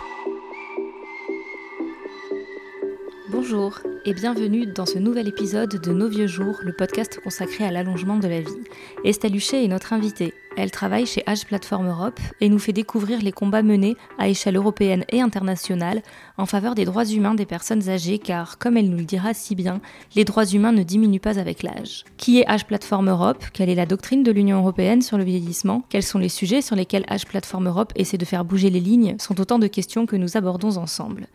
Thank you. Bonjour et bienvenue dans ce nouvel épisode de Nos Vieux Jours, le podcast consacré à l'allongement de la vie. Estelle Huchet est notre invitée. Elle travaille chez Age Platform Europe et nous fait découvrir les combats menés à échelle européenne et internationale en faveur des droits humains des personnes âgées car, comme elle nous le dira si bien, les droits humains ne diminuent pas avec l'âge. Qui est Age Platform Europe? Quelle est la doctrine de l'Union européenne sur le vieillissement? Quels sont les sujets sur lesquels Age Platform Europe essaie de faire bouger les lignes? Sont autant de questions que nous abordons ensemble.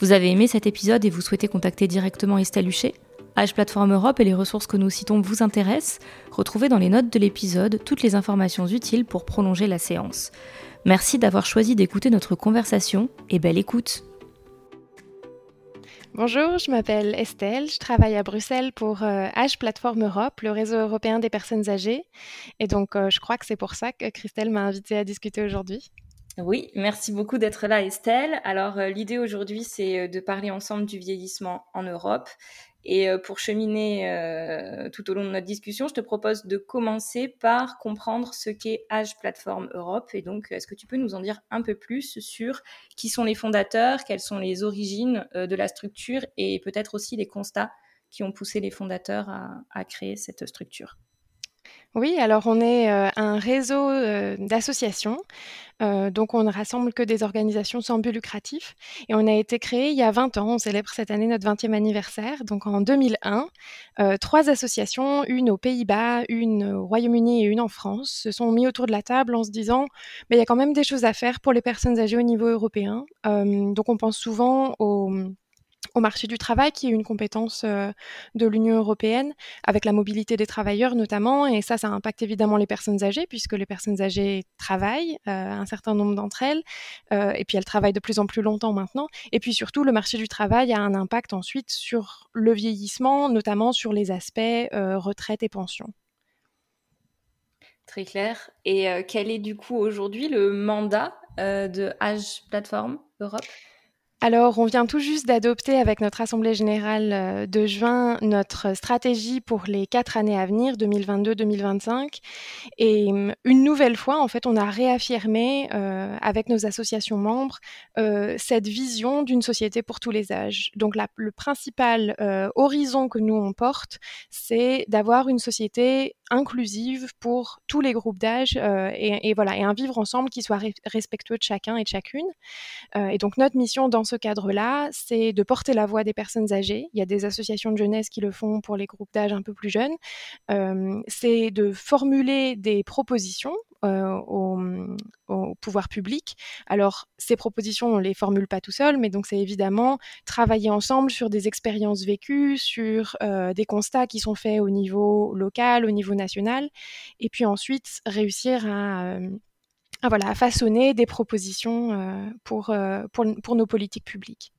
Vous avez aimé cet épisode et vous souhaitez contacter directement Estelle Huchet? Age Platform Europe et les ressources que nous citons vous intéressent Retrouvez dans les notes de l'épisode toutes les informations utiles pour prolonger la séance. Merci d'avoir choisi d'écouter notre conversation et belle écoute Bonjour, je m'appelle Estelle, je travaille à Bruxelles pour euh, Age Platform Europe, le réseau européen des personnes âgées. Et donc, euh, je crois que c'est pour ça que Christelle m'a invitée à discuter aujourd'hui. Oui, merci beaucoup d'être là, Estelle. Alors, euh, l'idée aujourd'hui, c'est euh, de parler ensemble du vieillissement en Europe. Et euh, pour cheminer tout au long de notre discussion, je te propose de commencer par comprendre ce qu'est Age Platform Europe. Et donc, est-ce que tu peux nous en dire un peu plus sur qui sont les fondateurs, quelles sont les origines de la structure et peut-être aussi les constats qui ont poussé les fondateurs à créer cette structure? Oui, alors on est euh, un réseau euh, d'associations, euh, donc on ne rassemble que des organisations sans but lucratif et on a été créé il y a 20 ans, on célèbre cette année notre 20e anniversaire, donc en 2001. trois associations, une aux Pays-Bas, une au Royaume-Uni et une en France, se sont mis autour de la table en se disant mais il y a quand même des choses à faire pour les personnes âgées au niveau européen. donc on pense souvent aux au marché du travail, qui est une compétence euh, de l'Union européenne, avec la mobilité des travailleurs notamment. Et ça, ça impacte évidemment les personnes âgées, puisque les personnes âgées travaillent, euh, un certain nombre d'entre elles, euh, et puis elles travaillent de plus en plus longtemps maintenant. Et puis surtout, le marché du travail a un impact ensuite sur le vieillissement, notamment sur les aspects retraite et pension. Très clair. Et quel est du coup aujourd'hui le mandat de Age Platform Europe? Alors, on vient tout juste d'adopter avec notre Assemblée générale euh, de juin notre stratégie pour les quatre années à venir, 2022-2025. Et hum, une nouvelle fois, en fait, on a réaffirmé euh, avec nos associations membres euh, cette vision d'une société pour tous les âges. Donc, le principal horizon que nous on porte, c'est d'avoir une société inclusive pour tous les groupes d'âge et, voilà et un vivre ensemble qui soit respectueux de chacun et de chacune. et donc notre mission dans ce cadre-là, c'est de porter la voix des personnes âgées. Il y a des associations de jeunesse qui le font pour les groupes d'âge un peu plus jeunes. Euh, c'est de formuler des propositions euh, au, pouvoir public. Alors, ces propositions, on ne les formule pas tout seul, mais donc c'est évidemment travailler ensemble sur des expériences vécues, sur euh, des constats qui sont faits au niveau local, au niveau national, et puis ensuite réussir à ah, voilà, à façonner des propositions euh, pour, euh, pour, pour, nos politiques publiques.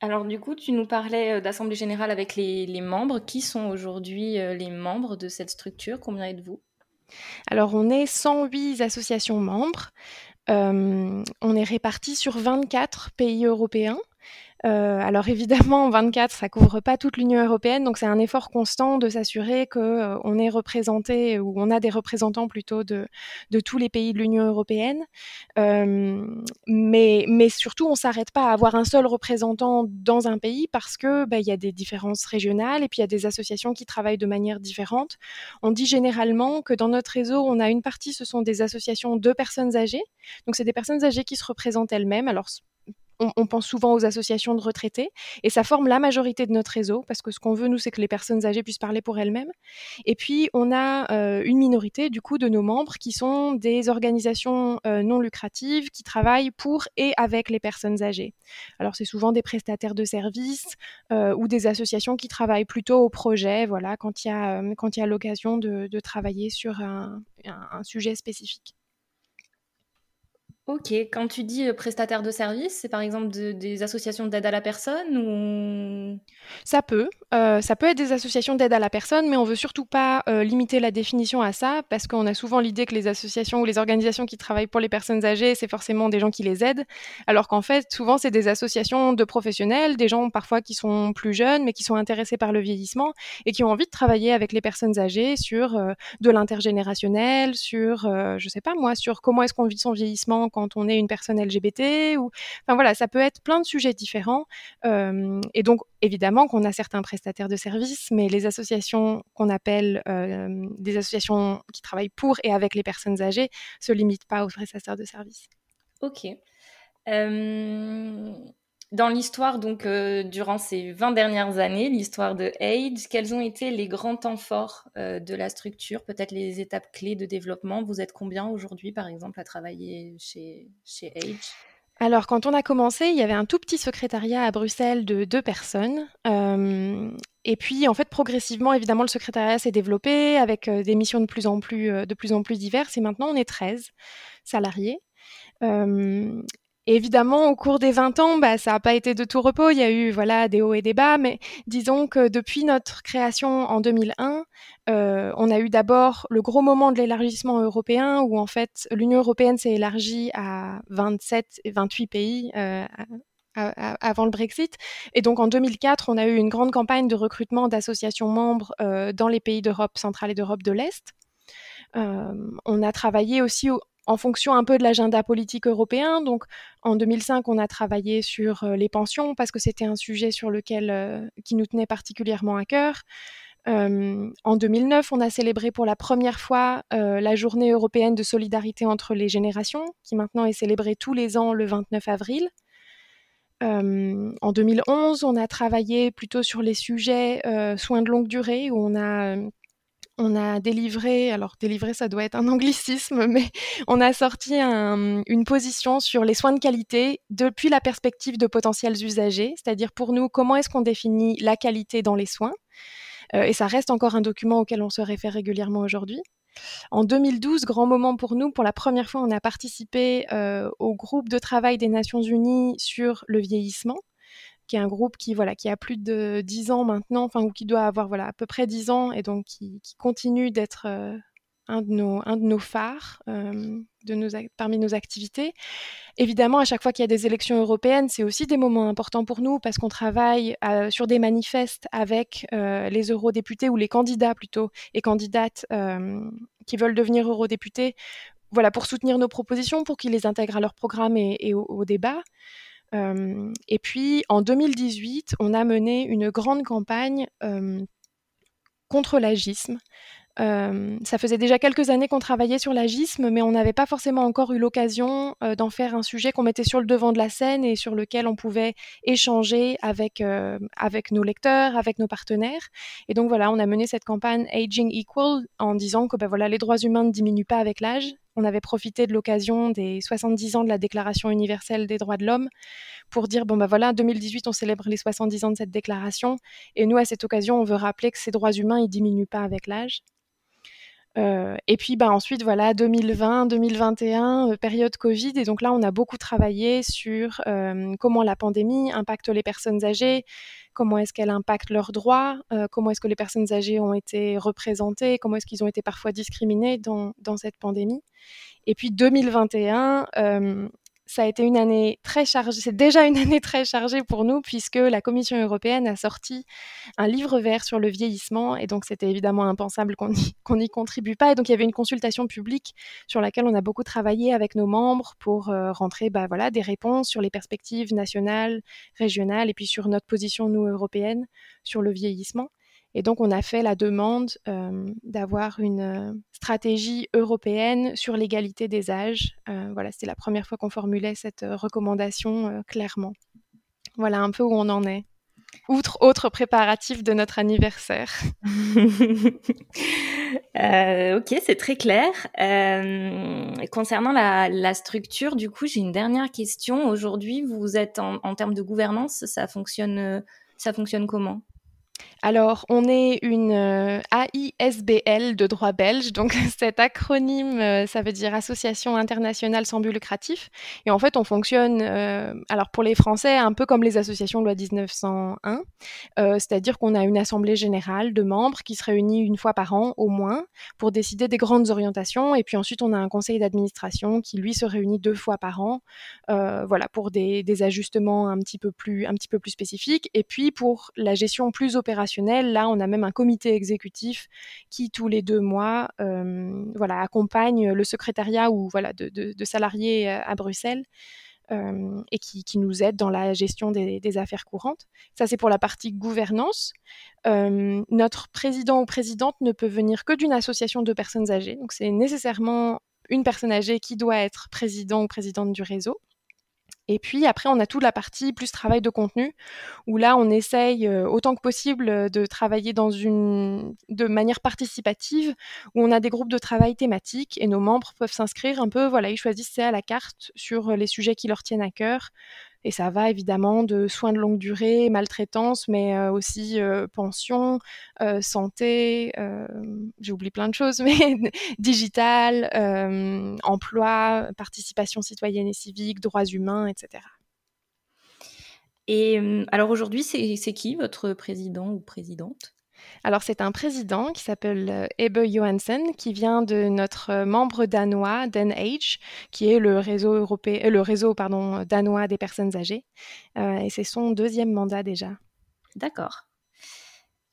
Alors du coup, tu nous parlais euh, d'Assemblée générale avec les, les membres. Qui sont aujourd'hui les membres de cette structure? Combien êtes-vous? Alors on est 108 associations membres. on est répartis sur 24 pays européens. Euh, alors évidemment, 24, ça couvre pas toute l'Union européenne, donc c'est un effort constant de s'assurer que euh, on est représenté ou on a des représentants plutôt de, de tous les pays de l'Union européenne. Euh, mais, mais surtout, on s'arrête pas à avoir un seul représentant dans un pays parce que bah, il y a des différences régionales et puis il y a des associations qui travaillent de manière différente. On dit généralement que dans notre réseau, on a une partie, ce sont des associations de personnes âgées. Donc c'est des personnes âgées qui se représentent elles-mêmes. Alors on, pense souvent aux associations de retraités et ça forme la majorité de notre réseau parce que ce qu'on veut, nous, c'est que les personnes âgées puissent parler pour elles-mêmes. Et puis, on a euh, une minorité, du coup, de nos membres qui sont des organisations euh, non lucratives qui travaillent pour et avec les personnes âgées. Alors, c'est souvent des prestataires de services euh, ou des associations qui travaillent plutôt au projet, voilà, quand il y a, quand il y a l'occasion de, travailler sur un sujet spécifique. Ok, quand tu dis euh, prestataire de services, c'est par exemple des associations d'aide à la personne ou? Ça peut. euh, ça peut être des associations d'aide à la personne, mais on veut surtout pas euh, limiter la définition à ça, parce qu'on a souvent l'idée que les associations ou les organisations qui travaillent pour les personnes âgées, c'est forcément des gens qui les aident, alors qu'en fait, souvent, c'est des associations de professionnels, des gens parfois qui sont plus jeunes, mais qui sont intéressés par le vieillissement et qui ont envie de travailler avec les personnes âgées sur de l'intergénérationnel, sur, je sais pas moi, sur comment est-ce qu'on vit son vieillissement quand on est une personne LGBT, ou, enfin voilà, ça peut être plein de sujets différents, et donc évidemment qu'on a certains prestataires de services, mais les associations qu'on appelle euh, des associations qui travaillent pour et avec les personnes âgées se limitent pas aux prestataires de services. Ok. Euh, dans l'histoire, donc, euh, durant ces 20 dernières années, l'histoire de Age, quels ont été les grands temps forts de la structure, peut-être les étapes clés de développement? Vous êtes combien aujourd'hui, par exemple, à travailler chez, chez Age alors, quand on a commencé, il y avait un tout petit secrétariat à Bruxelles de deux personnes. Euh, et puis, en fait, progressivement, évidemment, le secrétariat s'est développé avec euh, des missions de plus en plus, euh, de plus en plus diverses. Et maintenant, on est 13 salariés évidemment, au cours des 20 ans, bah, ça n'a pas été de tout repos. Il y a eu voilà des hauts et des bas, mais disons que depuis notre création en 2001, euh, on a eu d'abord le gros moment de l'élargissement européen, où en fait l'Union européenne s'est élargie à 27 et 28 pays. Euh, avant le Brexit. Et donc en 2004, on a eu une grande campagne de recrutement d'associations membres euh, dans les pays d'Europe centrale et d'Europe de l'Est. on a travaillé aussi en fonction un peu de l'agenda politique européen. Donc, en 2005, on a travaillé sur euh, les pensions parce que c'était un sujet sur lequel euh, qui nous tenait particulièrement à cœur. Euh, en 2009, on a célébré pour la première fois la journée européenne de solidarité entre les générations, qui maintenant est célébrée tous les ans le 29 avril. en 2011, on a travaillé plutôt sur les sujets soins de longue durée, où on a on a délivré, alors délivré ça doit être un anglicisme, mais on a sorti une position sur les soins de qualité depuis la perspective de potentiels usagers, c'est-à-dire pour nous comment est-ce qu'on définit la qualité dans les soins. Euh, et ça reste encore un document auquel on se réfère régulièrement aujourd'hui. En 2012, grand moment pour nous, pour la première fois, on a participé euh, au groupe de travail des Nations Unies sur le vieillissement qui est un groupe qui, voilà, qui a plus de 10 ans maintenant, enfin, ou qui doit avoir voilà, à peu près 10 ans, et donc qui, continue d'être euh, un, de nos, phares euh, parmi nos activités. Évidemment, à chaque fois qu'il y a des élections européennes, c'est aussi des moments importants pour nous parce qu'on travaille euh, sur des manifestes avec les eurodéputés ou les candidats plutôt et candidates qui veulent devenir eurodéputés voilà, pour soutenir nos propositions, pour qu'ils les intègrent à leur programme et, au, débat et puis en 2018, on a mené une grande campagne contre l'agisme. ça faisait déjà quelques années qu'on travaillait sur l'agisme, mais on n'avait pas forcément encore eu l'occasion d'en faire un sujet qu'on mettait sur le devant de la scène et sur lequel on pouvait échanger avec, avec nos lecteurs, avec nos partenaires. Et donc voilà, on a mené cette campagne Aging Equal en disant que ben voilà, les droits humains ne diminuent pas avec l'âge, on avait profité de l'occasion des 70 ans de la Déclaration universelle des droits de l'homme pour dire bon ben voilà 2018 on célèbre les 70 ans de cette déclaration. Et nous à cette occasion on veut rappeler que ces droits humains ils diminuent pas avec l'âge euh, et puis bah, ensuite, voilà, 2020, 2021, euh, période Covid. Et donc là, on a beaucoup travaillé sur euh, comment la pandémie impacte les personnes âgées, comment est-ce qu'elle impacte leurs droits, comment est-ce que les personnes âgées ont été représentées, comment est-ce qu'ils ont été parfois discriminés dans, dans cette pandémie. Et puis 2021, ça a été une année très chargée, c'est déjà une année très chargée pour nous puisque la Commission européenne a sorti un livre vert sur le vieillissement et donc c'était évidemment impensable qu'on n'y contribue pas et donc il y avait une consultation publique sur laquelle on a beaucoup travaillé avec nos membres pour euh, rentrer bah, voilà, des réponses sur les perspectives nationales, régionales et puis sur notre position nous européenne sur le vieillissement. Et donc, on a fait la demande euh, d'avoir une euh, stratégie européenne sur l'égalité des âges. Euh, voilà, c'était la première fois qu'on formulait cette recommandation clairement. Voilà un peu où on en est. Outre autres préparatifs de notre anniversaire. ok, c'est très clair. concernant la, structure, du coup, j'ai une dernière question. Aujourd'hui, vous êtes en, en termes de gouvernance, ça fonctionne, ça fonctionne comment? Alors, on est une euh, AISBL de droit belge. Donc, cet acronyme, euh, ça veut dire Association internationale sans but lucratif. Et en fait, on fonctionne, euh, alors pour les Français, un peu comme les associations de loi 1901. C'est-à-dire qu'on a une assemblée générale de membres qui se réunit une fois par an au moins pour décider des grandes orientations. Et puis ensuite, on a un conseil d'administration qui, lui, se réunit deux fois par an. voilà, pour des, des, ajustements un petit, peu plus, un petit peu plus spécifiques. Et puis, pour la gestion plus opérationnelle Là, on a même un comité exécutif qui, tous les deux mois, euh, voilà, accompagne le secrétariat ou voilà, de, salariés euh, à Bruxelles. Euh, et qui, nous aide dans la gestion des, affaires courantes. Ça, c'est pour la partie gouvernance. notre président ou présidente ne peut venir que d'une association de personnes âgées. Donc, c'est nécessairement une personne âgée qui doit être président ou présidente du réseau. Et puis après, on a toute la partie plus travail de contenu, où là, on essaye euh, autant que possible euh, de travailler dans une, de manière participative, où on a des groupes de travail thématiques et nos membres peuvent s'inscrire un peu, voilà, ils choisissent à la carte sur les sujets qui leur tiennent à cœur, et ça va évidemment de soins de longue durée, maltraitance, mais euh, aussi euh, pension, euh, santé, j'ai oublié plein de choses, mais digital, emploi, participation citoyenne et civique, droits humains, etc. Et alors aujourd'hui, c'est qui votre président ou présidente? Alors c'est un président qui s'appelle euh, Ebbe Johansen, qui vient de notre euh, membre danois, DenAge, qui est le réseau, européen, euh, le réseau pardon, danois des personnes âgées. et c'est son deuxième mandat déjà. D'accord.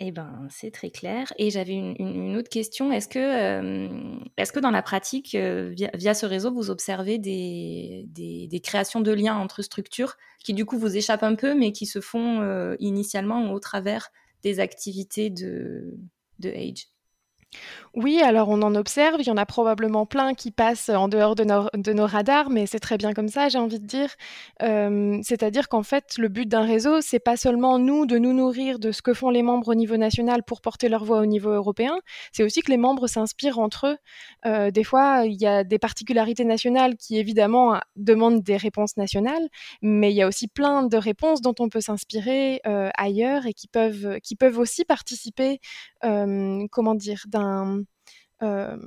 Eh ben, c'est très clair. Et j'avais une, autre question. Est-ce que, est que dans la pratique, via, ce réseau, vous observez des, des, créations de liens entre structures qui, du coup, vous échappent un peu, mais qui se font initialement au travers des activités de, de Age oui, alors on en observe, il y en a probablement plein qui passent en dehors de nos, radars, mais c'est très bien comme ça, j'ai envie de dire. Euh, c'est-à-dire qu'en fait, le but d'un réseau, c'est pas seulement nous de nous nourrir de ce que font les membres au niveau national pour porter leur voix au niveau européen, c'est aussi que les membres s'inspirent entre eux. Euh, des fois, il y a des particularités nationales qui évidemment demandent des réponses nationales, mais il y a aussi plein de réponses dont on peut s'inspirer euh, ailleurs et qui peuvent, qui peuvent aussi participer, comment dire, euh,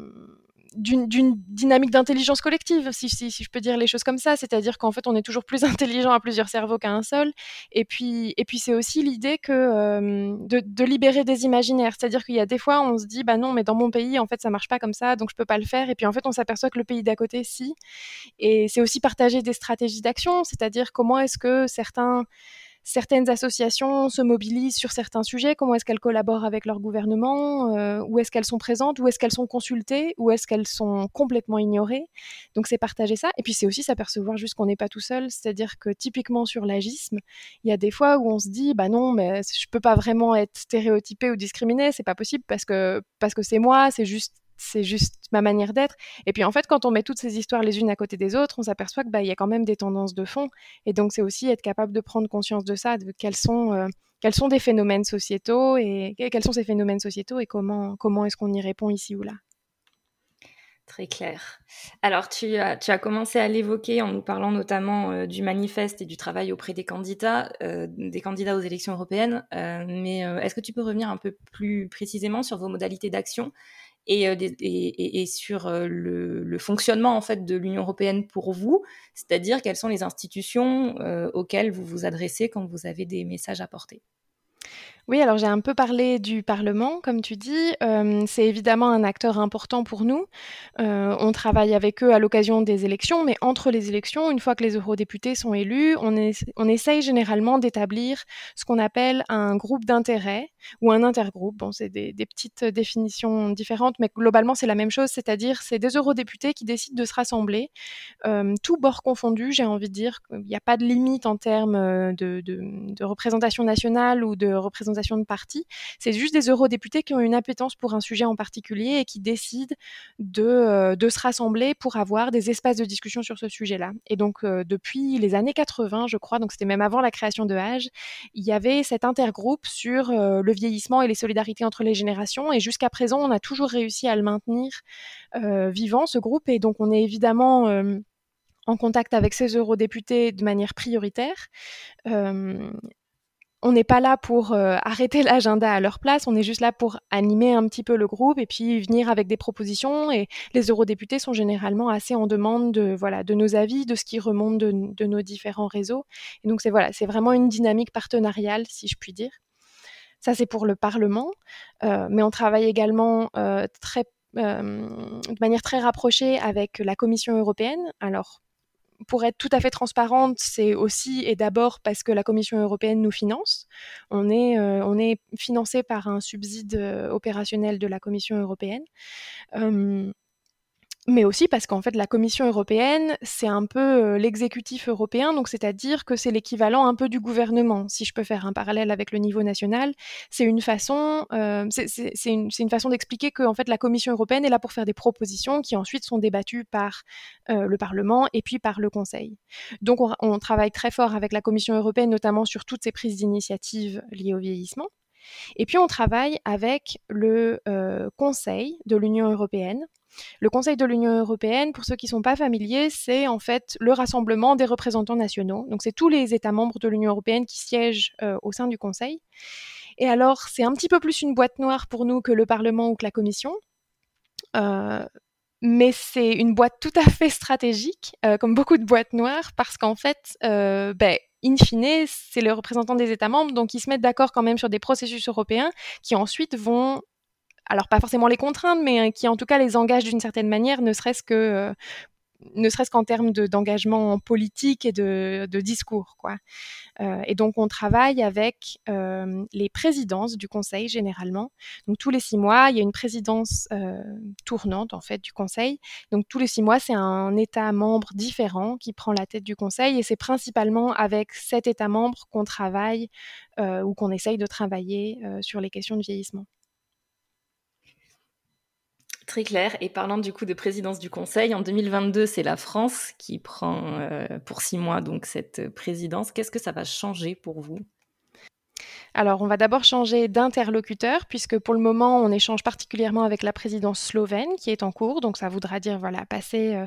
d'une dynamique d'intelligence collective, si, si, je peux dire les choses comme ça. C'est-à-dire qu'en fait, on est toujours plus intelligent à plusieurs cerveaux qu'à un seul. Et puis, et puis c'est aussi l'idée que euh, de, libérer des imaginaires. C'est-à-dire qu'il y a des fois, on se dit, bah non, mais dans mon pays, en fait, ça marche pas comme ça, donc je peux pas le faire. Et puis en fait, on s'aperçoit que le pays d'à côté, si. Et c'est aussi partager des stratégies d'action. C'est-à-dire comment est-ce que certains certaines associations se mobilisent sur certains sujets, comment est-ce qu'elles collaborent avec leur gouvernement, euh, où est-ce qu'elles sont présentes, où est-ce qu'elles sont consultées, où est-ce qu'elles sont complètement ignorées. Donc c'est partager ça. Et puis c'est aussi s'apercevoir juste qu'on n'est pas tout seul, c'est-à-dire que typiquement sur l'agisme, il y a des fois où on se dit, bah non, mais je peux pas vraiment être stéréotypé ou discriminé, c'est pas possible parce que parce que c'est moi, c'est juste c'est juste ma manière d'être. Et puis en fait, quand on met toutes ces histoires les unes à côté des autres, on s'aperçoit qu'il bah, y a quand même des tendances de fond. Et donc c'est aussi être capable de prendre conscience de ça, de quels sont, euh, des phénomènes sociétaux et quels sont ces phénomènes sociétaux et comment, comment est-ce qu'on y répond ici ou là. Très clair. Alors, tu as, tu as commencé à l'évoquer en nous parlant notamment euh, du manifeste et du travail auprès des candidats, euh, des candidats aux élections européennes. mais est-ce que tu peux revenir un peu plus précisément sur vos modalités d'action et, sur euh, le, fonctionnement en fait de l'Union européenne pour vous, c'est-à-dire quelles sont les institutions auxquelles vous vous adressez quand vous avez des messages à porter. Oui, alors j'ai un peu parlé du Parlement, comme tu dis. Euh, c'est évidemment un acteur important pour nous. Euh, on travaille avec eux à l'occasion des élections, mais entre les élections, une fois que les eurodéputés sont élus, on, essaye généralement d'établir ce qu'on appelle un groupe d'intérêt ou un intergroupe. Bon, c'est des, petites définitions différentes, mais globalement c'est la même chose, c'est-à-dire c'est des eurodéputés qui décident de se rassembler, euh, tout bord confondu, j'ai envie de dire. Il n'y a pas de limite en termes de, de représentation nationale ou de représentation de parti. C'est juste des eurodéputés qui ont une appétence pour un sujet en particulier et qui décident de, euh, se rassembler pour avoir des espaces de discussion sur ce sujet-là. Et donc, euh, depuis les années 80, je crois, donc c'était même avant la création de Age, il y avait cet intergroupe sur euh, le vieillissement et les solidarités entre les générations. Et jusqu'à présent, on a toujours réussi à le maintenir vivant, ce groupe. Et donc, on est évidemment en contact avec ces eurodéputés de manière prioritaire. On n'est pas là pour euh, arrêter l'agenda à leur place, on est juste là pour animer un petit peu le groupe et puis venir avec des propositions. Et les eurodéputés sont généralement assez en demande de, voilà, de nos avis, de ce qui remonte de, nos différents réseaux. Et donc c'est voilà, vraiment une dynamique partenariale, si je puis dire. Ça, c'est pour le Parlement, euh, mais on travaille également euh, de manière très rapprochée avec la Commission européenne. Alors, pour être tout à fait transparente, c'est aussi et d'abord parce que la Commission européenne nous finance. On est, euh, financé par un subside euh, opérationnel de la Commission européenne mais aussi parce qu'en fait la Commission européenne, c'est un peu euh, l'exécutif européen, donc c'est-à-dire que c'est l'équivalent un peu du gouvernement. Si je peux faire un parallèle avec le niveau national, c'est une façon, euh, une, façon d'expliquer que en fait la Commission européenne est là pour faire des propositions qui ensuite sont débattues par euh, le Parlement et puis par le Conseil. Donc on, on travaille très fort avec la Commission européenne, notamment sur toutes ces prises d'initiative liées au vieillissement. Et puis on travaille avec le euh, Conseil de l'Union européenne le Conseil de l'Union européenne, pour ceux qui ne sont pas familiers, c'est en fait le rassemblement des représentants nationaux. Donc c'est tous les États membres de l'Union européenne qui siègent euh, au sein du Conseil. Et alors c'est un petit peu plus une boîte noire pour nous que le Parlement ou que la Commission. Euh, mais c'est une boîte tout à fait stratégique, euh, comme beaucoup de boîtes noires, parce qu'en fait, ben, in fine, c'est les représentants des États membres, donc ils se mettent d'accord quand même sur des processus européens qui ensuite vont alors pas forcément les contraindre, mais euh, qui en tout cas les engage d'une certaine manière, ne serait-ce que euh, ne serait-ce qu'en termes d'engagement politique et de, discours. Quoi. Euh, et donc, on travaille avec les présidences du Conseil, généralement. Donc, tous les six mois, il y a une présidence tournante, en fait, du Conseil. Donc, tous les six mois, c'est un État membre différent qui prend la tête du Conseil. Et c'est principalement avec cet État membre qu'on travaille ou qu'on essaye de travailler sur les questions de vieillissement. Très clair. Et parlant du coup de présidence du Conseil, en 2022, c'est la France qui prend euh, pour six mois donc cette présidence. Qu'est-ce que ça va changer pour vous? Alors, on va d'abord changer d'interlocuteur, puisque pour le moment, on échange particulièrement avec la présidence slovène qui est en cours. Donc, ça voudra dire, voilà, passer euh,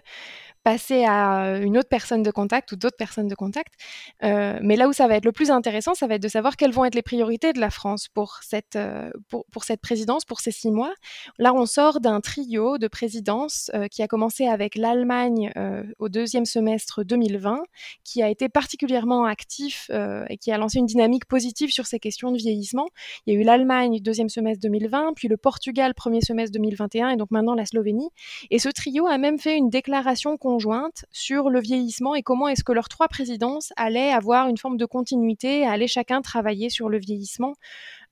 passer à une autre personne de contact ou d'autres personnes de contact. Euh, mais là où ça va être le plus intéressant, ça va être de savoir quelles vont être les priorités de la France pour cette, euh, pour, pour, cette présidence, pour ces six mois. Là, on sort d'un trio de présidence euh, qui a commencé avec l'Allemagne au deuxième semestre 2020, qui a été particulièrement actif et qui a lancé une dynamique positive sur ces questions de vieillissement. Il y a eu l'Allemagne deuxième semestre 2020, puis le Portugal premier semestre 2021 et donc maintenant la Slovénie. Et ce trio a même fait une déclaration qu'on sur le vieillissement et comment est-ce que leurs trois présidences allaient avoir une forme de continuité, allaient chacun travailler sur le vieillissement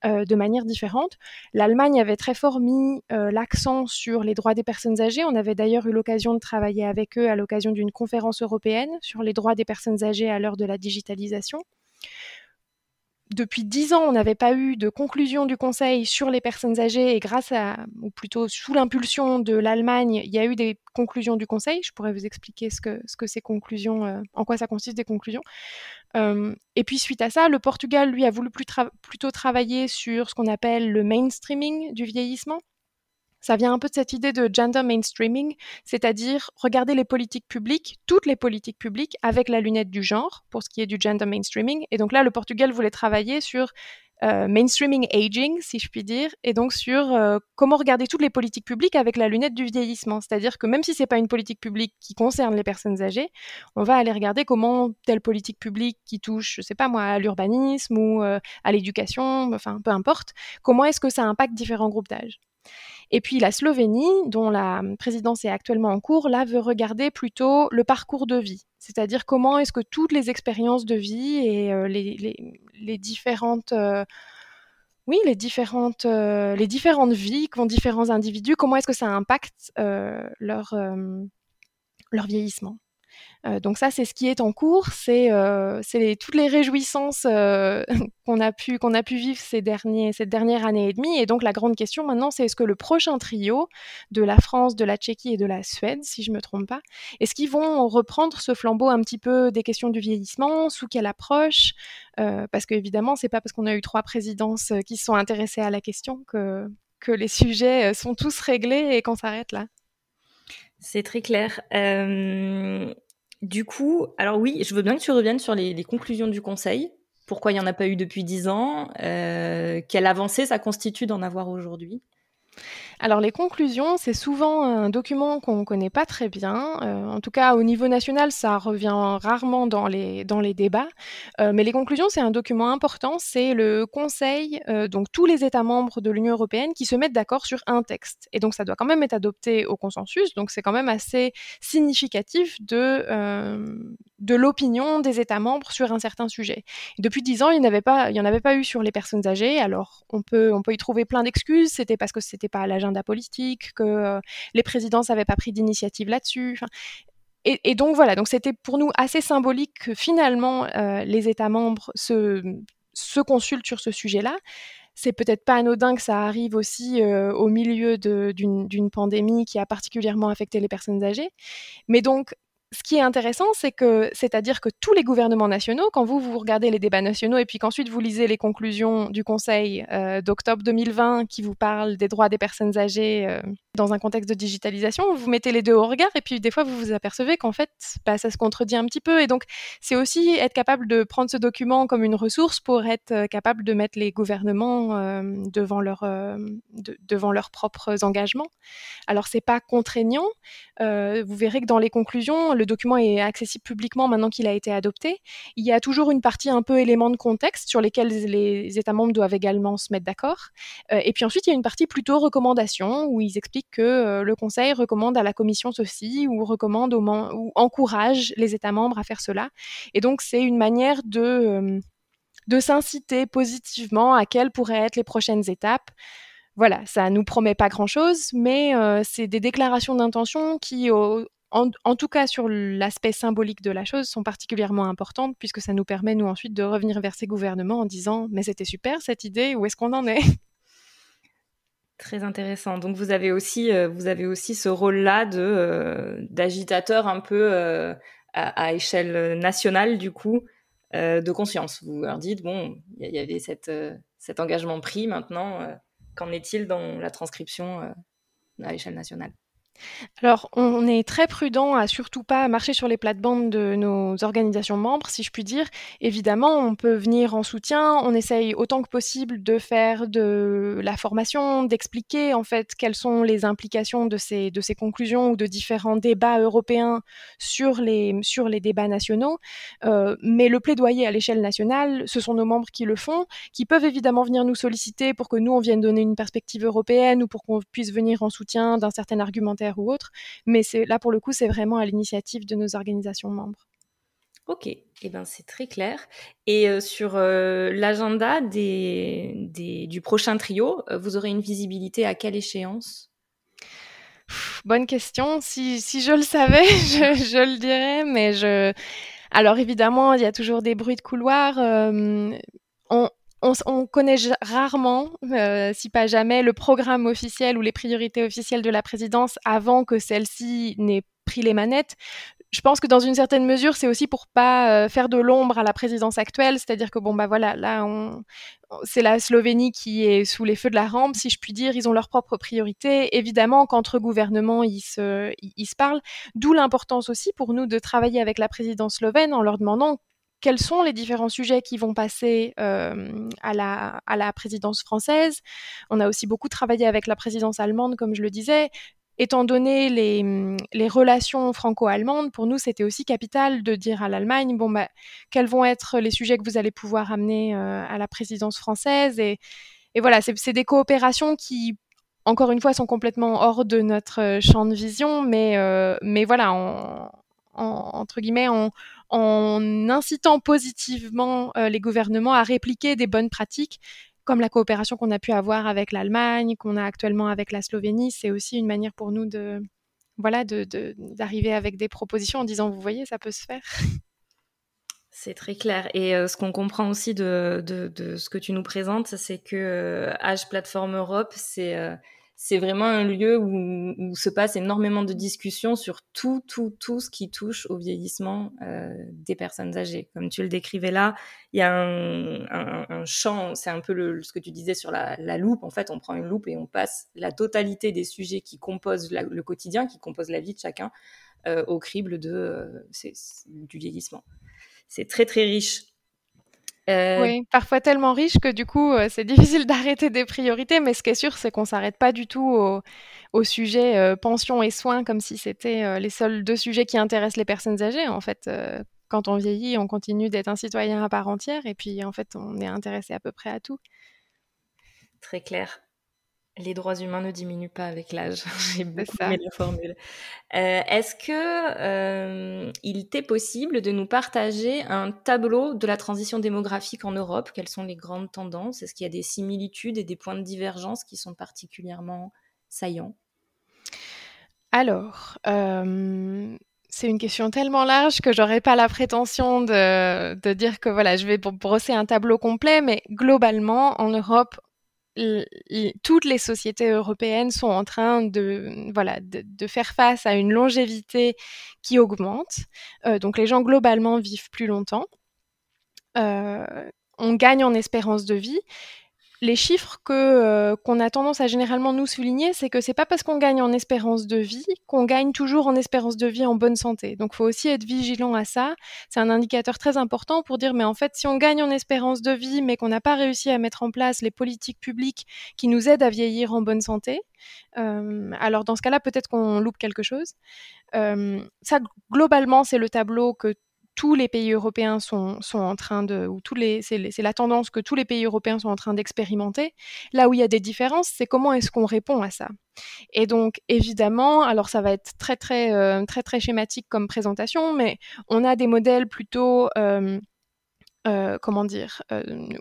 euh, de manière différente. L'Allemagne avait très fort mis euh, l'accent sur les droits des personnes âgées. On avait d'ailleurs eu l'occasion de travailler avec eux à l'occasion d'une conférence européenne sur les droits des personnes âgées à l'heure de la digitalisation depuis dix ans, on n'avait pas eu de conclusion du Conseil sur les personnes âgées et grâce à, ou plutôt sous l'impulsion de l'Allemagne, il y a eu des conclusions du Conseil. Je pourrais vous expliquer ce que, ce que ces conclusions, euh, en quoi ça consiste des conclusions. Euh, et puis suite à ça, le Portugal, lui, a voulu plutôt travailler sur ce qu'on appelle le mainstreaming du vieillissement ça vient un peu de cette idée de gender mainstreaming, c'est-à-dire regarder les politiques publiques, toutes les politiques publiques, avec la lunette du genre, pour ce qui est du gender mainstreaming. Et donc là, le Portugal voulait travailler sur euh, mainstreaming aging, si je puis dire, et donc sur euh, comment regarder toutes les politiques publiques avec la lunette du vieillissement. C'est-à-dire que même si c'est pas une politique publique qui concerne les personnes âgées, on va aller regarder comment telle politique publique qui touche, je sais pas moi, à l'urbanisme ou euh, à l'éducation, enfin peu importe, comment est-ce que ça impacte différents groupes d'âge. Et puis la Slovénie, dont la présidence est actuellement en cours, là veut regarder plutôt le parcours de vie, c'est-à-dire comment est-ce que toutes les expériences de vie et euh, les, différentes euh, oui, les différentes, euh, les différentes vies qu'ont différents individus, comment est-ce que ça impacte leur vieillissement. Euh, donc ça, c'est ce qui est en cours, c'est euh, toutes les réjouissances euh, qu'on a pu vivre ces derniers cette dernière année et demie. Et donc la grande question maintenant, c'est est-ce que le prochain trio de la France, de la Tchéquie et de la Suède, si je me trompe pas, est-ce qu'ils vont reprendre ce flambeau un petit peu des questions du vieillissement, sous quelle approche? Parce qu'évidemment, c'est pas parce qu'on a eu trois présidences qui se sont intéressées à la question que les sujets sont tous réglés et qu'on s'arrête là. C'est très clair. Euh, du coup, alors oui, je veux bien que tu reviennes sur les, conclusions du Conseil. Pourquoi il n'y en a pas eu depuis dix ans Quelle avancée ça constitue d'en avoir aujourd'hui? Alors les conclusions, c'est souvent un document qu'on ne connaît pas très bien. Euh, en tout cas, au niveau national, ça revient rarement dans les, dans les débats. Euh, mais les conclusions, c'est un document important. C'est le Conseil, euh, donc tous les États membres de l'Union européenne qui se mettent d'accord sur un texte. Et donc ça doit quand même être adopté au consensus. Donc c'est quand même assez significatif de, de l'opinion des États membres sur un certain sujet. depuis dix ans, il n'y en avait pas eu sur les personnes âgées. Alors on peut, on peut y trouver plein d'excuses. C'était parce que c'était pas à l'agenda politique, que euh, les présidents n'avaient pas pris d'initiative là-dessus. Et, donc voilà, donc c'était pour nous assez symbolique que finalement euh, les États membres se, se consultent sur ce sujet-là. C'est peut-être pas anodin que ça arrive aussi euh, au milieu d'une pandémie qui a particulièrement affecté les personnes âgées. Mais donc ce qui est intéressant, c'est que, c'est-à-dire que tous les gouvernements nationaux, quand vous, vous regardez les débats nationaux et puis qu'ensuite vous lisez les conclusions du Conseil euh, d'octobre 2020 qui vous parlent des droits des personnes âgées euh, dans un contexte de digitalisation, vous mettez les deux au regard et puis des fois vous vous apercevez qu'en fait, bah, ça se contredit un petit peu. Et donc, c'est aussi être capable de prendre ce document comme une ressource pour être euh, capable de mettre les gouvernements devant, leur, devant leurs propres engagements. Alors, c'est pas contraignant. vous verrez que dans les conclusions, le document est accessible publiquement maintenant qu'il a été adopté. Il y a toujours une partie un peu éléments de contexte sur lesquels les États membres doivent également se mettre d'accord. Euh, et puis ensuite, il y a une partie plutôt recommandation où ils expliquent que euh, le Conseil recommande à la Commission ceci ou recommande ou encourage les États membres à faire cela. Et donc, c'est une manière de euh, de s'inciter positivement à quelles pourraient être les prochaines étapes voilà, ça nous promet pas grand-chose, mais c'est des déclarations d'intention qui, au, en, tout cas sur l'aspect symbolique de la chose, sont particulièrement importantes puisque ça nous permet, nous, ensuite, de revenir vers ces gouvernements en disant Mais c'était super cette idée, où est-ce qu'on en est? Très intéressant. Donc vous avez aussi, euh, vous avez aussi ce rôle-là de euh, d'agitateur un peu euh, à, échelle nationale du coup de conscience. Vous leur dites bon, il y, avait cet engagement pris. Maintenant, qu'en est-il dans la transcription à échelle nationale? Alors, on est très prudent à surtout pas marcher sur les plates-bandes de nos organisations membres, si je puis dire. Évidemment, on peut venir en soutien. On essaye autant que possible de faire de la formation, d'expliquer en fait quelles sont les implications de ces, de ces conclusions ou de différents débats européens sur les, sur les débats nationaux. Euh, mais le plaidoyer à l'échelle nationale, ce sont nos membres qui le font, qui peuvent évidemment venir nous solliciter pour que nous, on vienne donner une perspective européenne ou pour qu'on puisse venir en soutien d'un certain argumentaire ou autre. Mais là pour le coup, c'est vraiment à l'initiative de nos organisations membres. Ok, et eh ben, c'est très clair. Et euh, sur euh, l'agenda des, des, du prochain trio, euh, vous aurez une visibilité à quelle échéance? Bonne question. Si, si, je le savais, je, je, le dirais, mais je. Alors évidemment, il y a toujours des bruits de couloir. on, on, connaît rarement, euh, si pas jamais, le programme officiel ou les priorités officielles de la présidence avant que celle-ci n'ait pris les manettes. Je pense que dans une certaine mesure, c'est aussi pour pas euh, faire de l'ombre à la présidence actuelle, c'est-à-dire que bon bah voilà, là c'est la Slovénie qui est sous les feux de la rampe, si je puis dire, ils ont leurs propres priorités. Évidemment qu'entre gouvernements, ils se, ils se parlent, d'où l'importance aussi pour nous de travailler avec la présidence slovène en leur demandant quels sont les différents sujets qui vont passer euh, à, la, présidence française? On a aussi beaucoup travaillé avec la présidence allemande, comme je le disais. Étant donné les, relations franco-allemandes, pour nous, c'était aussi capital de dire à l'Allemagne, bon, bah, quels vont être les sujets que vous allez pouvoir amener euh, à la présidence française? Et, voilà, c'est des coopérations qui, encore une fois, sont complètement hors de notre champ de vision, mais, euh, mais voilà, en, entre guillemets, en, incitant positivement euh, les gouvernements à répliquer des bonnes pratiques, comme la coopération qu'on a pu avoir avec l'Allemagne, qu'on a actuellement avec la Slovénie. C'est aussi une manière pour nous de voilà d'arriver avec des propositions en disant vous voyez ça peut se faire. C'est très clair. Et euh, ce qu'on comprend aussi de, ce que tu nous présentes, c'est que euh, H Platform Europe, c'est c'est vraiment un lieu où, se passe énormément de discussions sur tout, tout, tout ce qui touche au vieillissement euh, des personnes âgées. Comme tu le décrivais là, il y a un, champ, c'est un peu ce que tu disais sur la, loupe. En fait, on prend une loupe et on passe la totalité des sujets qui composent le quotidien, qui composent la vie de chacun, euh, au crible de, euh, du vieillissement. C'est très, très riche. Oui, parfois tellement riche que du coup, c'est difficile d'arrêter des priorités, mais ce qui est sûr, c'est qu'on s'arrête pas du tout au, au sujet pension et soins comme si c'était les seuls deux sujets qui intéressent les personnes âgées. En fait, quand on vieillit, on continue d'être un citoyen à part entière et puis en fait, on est intéressé à peu près à tout. Très clair. Les droits humains ne diminuent pas avec l'âge. J'ai beaucoup aimé la formule. Euh, est-ce que euh, il t'est possible de nous partager un tableau de la transition démographique en Europe? Quelles sont les grandes tendances? Est-ce qu'il y a des similitudes et des points de divergence qui sont particulièrement saillants? Alors, euh, c'est une question tellement large que j'aurais pas la prétention de, de, dire que voilà, je vais brosser un tableau complet, mais globalement, en Europe, toutes les sociétés européennes sont en train de, voilà, de, faire face à une longévité qui augmente. Euh, donc les gens globalement vivent plus longtemps. Euh, on gagne en espérance de vie les chiffres euh, qu'on a tendance à généralement nous souligner, c'est que c'est pas parce qu'on gagne en espérance de vie qu'on gagne toujours en espérance de vie en bonne santé. Donc, faut aussi être vigilant à ça. C'est un indicateur très important pour dire, mais en fait, si on gagne en espérance de vie, mais qu'on n'a pas réussi à mettre en place les politiques publiques qui nous aident à vieillir en bonne santé, euh, alors dans ce cas-là, peut-être qu'on loupe quelque chose. Euh, ça, globalement, c'est le tableau que tous les pays européens sont, sont en train de, ou tous les, c'est, la tendance que tous les pays européens sont en train d'expérimenter. Là où il y a des différences, c'est comment est-ce qu'on répond à ça. Et donc, évidemment, alors ça va être très très euh, très très schématique comme présentation, mais on a des modèles plutôt euh, euh, comment dire,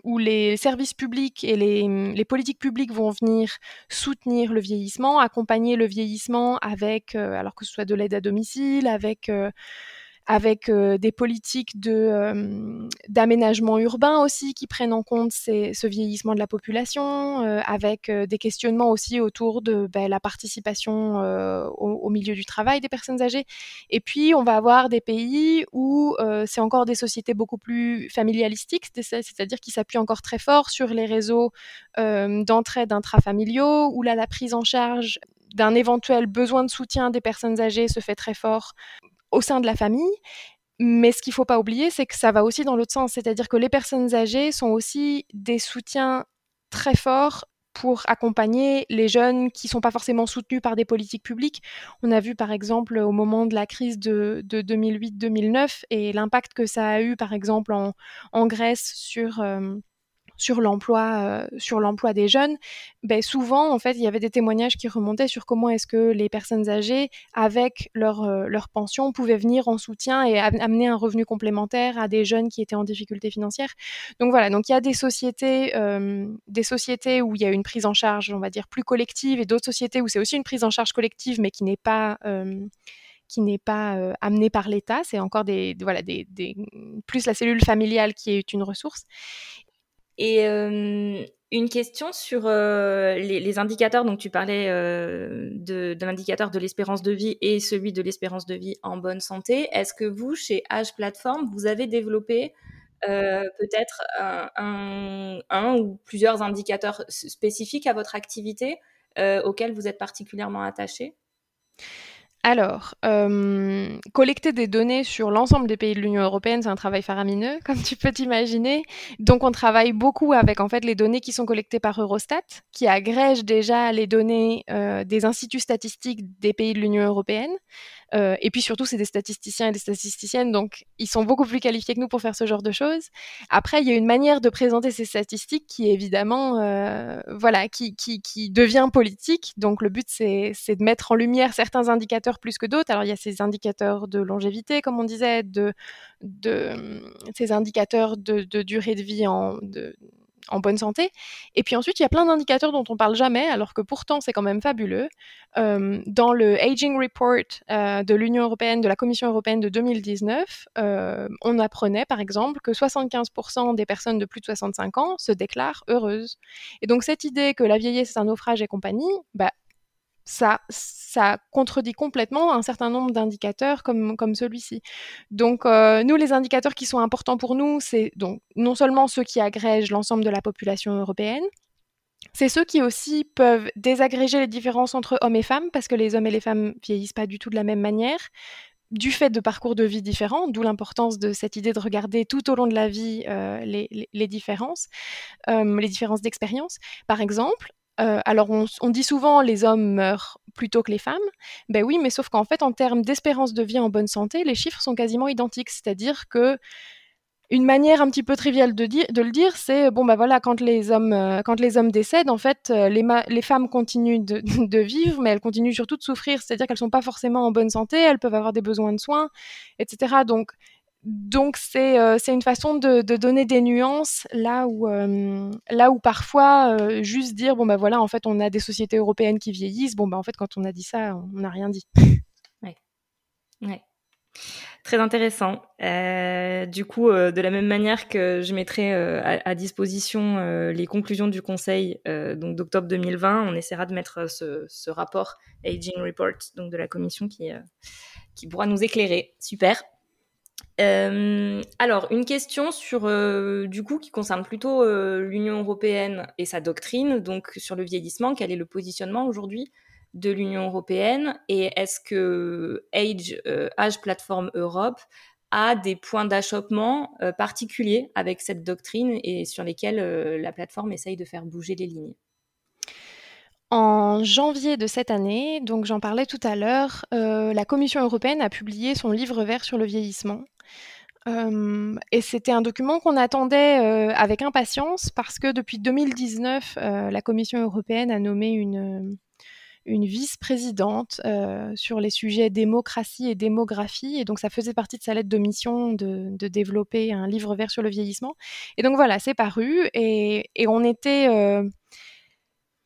où les services publics et les, les, politiques publiques vont venir soutenir le vieillissement, accompagner le vieillissement avec, alors que ce soit de l'aide à domicile, avec avec euh, des politiques de euh, d'aménagement urbain aussi qui prennent en compte ce vieillissement de la population, euh, avec des questionnements aussi autour de ben, la participation au, milieu du travail des personnes âgées. Et puis on va avoir des pays où c'est encore des sociétés beaucoup plus familialistiques, c'est-à-dire qui s'appuient encore très fort sur les réseaux d'entraide intrafamiliaux, où là la prise en charge d'un éventuel besoin de soutien des personnes âgées se fait très fort au sein de la famille. Mais ce qu'il ne faut pas oublier, c'est que ça va aussi dans l'autre sens, c'est-à-dire que les personnes âgées sont aussi des soutiens très forts pour accompagner les jeunes qui ne sont pas forcément soutenus par des politiques publiques. On a vu par exemple au moment de la crise de, 2008-2009 et l'impact que ça a eu par exemple en, Grèce sur... Euh, sur l'emploi, euh, sur l'emploi des jeunes, ben souvent en fait il y avait des témoignages qui remontaient sur comment est-ce que les personnes âgées avec leur euh, leur pension pouvaient venir en soutien et amener un revenu complémentaire à des jeunes qui étaient en difficulté financière. Donc voilà, donc il y a des sociétés, euh, des sociétés où il y a une prise en charge, on va dire plus collective, et d'autres sociétés où c'est aussi une prise en charge collective, mais qui n'est pas qui n'est pas amenée par l'État. C'est encore des, voilà, des, plus la cellule familiale qui est une ressource. Et une question sur les, indicateurs. Donc, tu parlais de, l'indicateur de l'espérance de vie et celui de l'espérance de vie en bonne santé. Est-ce que vous, chez Age Platform, vous avez développé peut-être un, un, ou plusieurs indicateurs spécifiques à votre activité auxquels vous êtes particulièrement attaché? Alors, euh, collecter des données sur l'ensemble des pays de l'Union européenne, c'est un travail faramineux, comme tu peux t'imaginer. Donc, on travaille beaucoup avec en fait les données qui sont collectées par Eurostat, qui agrège déjà les données euh, des instituts statistiques des pays de l'Union européenne. Euh, et puis surtout, c'est des statisticiens et des statisticiennes, donc ils sont beaucoup plus qualifiés que nous pour faire ce genre de choses. Après, il y a une manière de présenter ces statistiques qui évidemment, euh, voilà, qui, devient politique. Donc le but, c'est de mettre en lumière certains indicateurs plus que d'autres. Alors il y a ces indicateurs de longévité, comme on disait, de, de ces indicateurs de, durée de vie en, en bonne santé. Et puis ensuite, il y a plein d'indicateurs dont on parle jamais, alors que pourtant c'est quand même fabuleux. Euh, dans le Aging Report euh, de l'Union européenne, de la Commission européenne de 2019, euh, on apprenait par exemple que 75% des personnes de plus de 65 ans se déclarent heureuses. Et donc cette idée que la vieillesse est un naufrage et compagnie, bah, ça, contredit complètement un certain nombre d'indicateurs comme, celui-ci. Donc, euh, nous, les indicateurs qui sont importants pour nous, c'est donc non seulement ceux qui agrègent l'ensemble de la population européenne, c'est ceux qui aussi peuvent désagréger les différences entre hommes et femmes, parce que les hommes et les femmes vieillissent pas du tout de la même manière. du fait de parcours de vie différents, d'où l'importance de cette idée de regarder tout au long de la vie les, les, différences, les différences d'expérience. Par exemple, alors on, dit souvent les hommes meurent plutôt que les femmes. Ben oui, mais sauf qu'en fait, en termes d'espérance de vie en bonne santé, les chiffres sont quasiment identiques. C'est-à-dire que une manière un petit peu triviale de, le dire, c'est bon bah voilà, quand les hommes, quand les hommes décèdent, en fait, les, femmes continuent de, de, vivre, mais elles continuent surtout de souffrir. C'est-à-dire qu'elles sont pas forcément en bonne santé, elles peuvent avoir des besoins de soins, etc. Donc donc c'est euh, c'est une façon de, donner des nuances là où là où parfois juste dire bon bah voilà en fait on a des sociétés européennes qui vieillissent bon bah en fait quand on a dit ça on n'a rien dit. Ouais. Très intéressant. Euh, du coup, euh, de la même manière que je mettrai euh, à, disposition les conclusions du Conseil donc d'octobre 2020, on essaiera de mettre ce, rapport Aging Report donc de la Commission qui, qui pourra nous éclairer. Super. Alors, une question sur, du coup, qui concerne plutôt l'Union européenne et sa doctrine, donc sur le vieillissement. Quel est le positionnement aujourd'hui de l'Union européenne et est-ce que Age, euh, Age Platform Europe a des points d'achoppement euh, particuliers avec cette doctrine et sur lesquels euh, la plateforme essaye de faire bouger les lignes? En janvier de cette année, donc j'en parlais tout à l'heure, la Commission européenne a publié son livre vert sur le vieillissement. et c'était un document qu'on attendait avec impatience parce que depuis 2019, la Commission européenne a nommé une, vice-présidente euh, sur les sujets démocratie et démographie. Et donc, ça faisait partie de sa lettre de mission de, développer un livre vert sur le vieillissement. Et donc, voilà, c'est paru. Et, on était euh,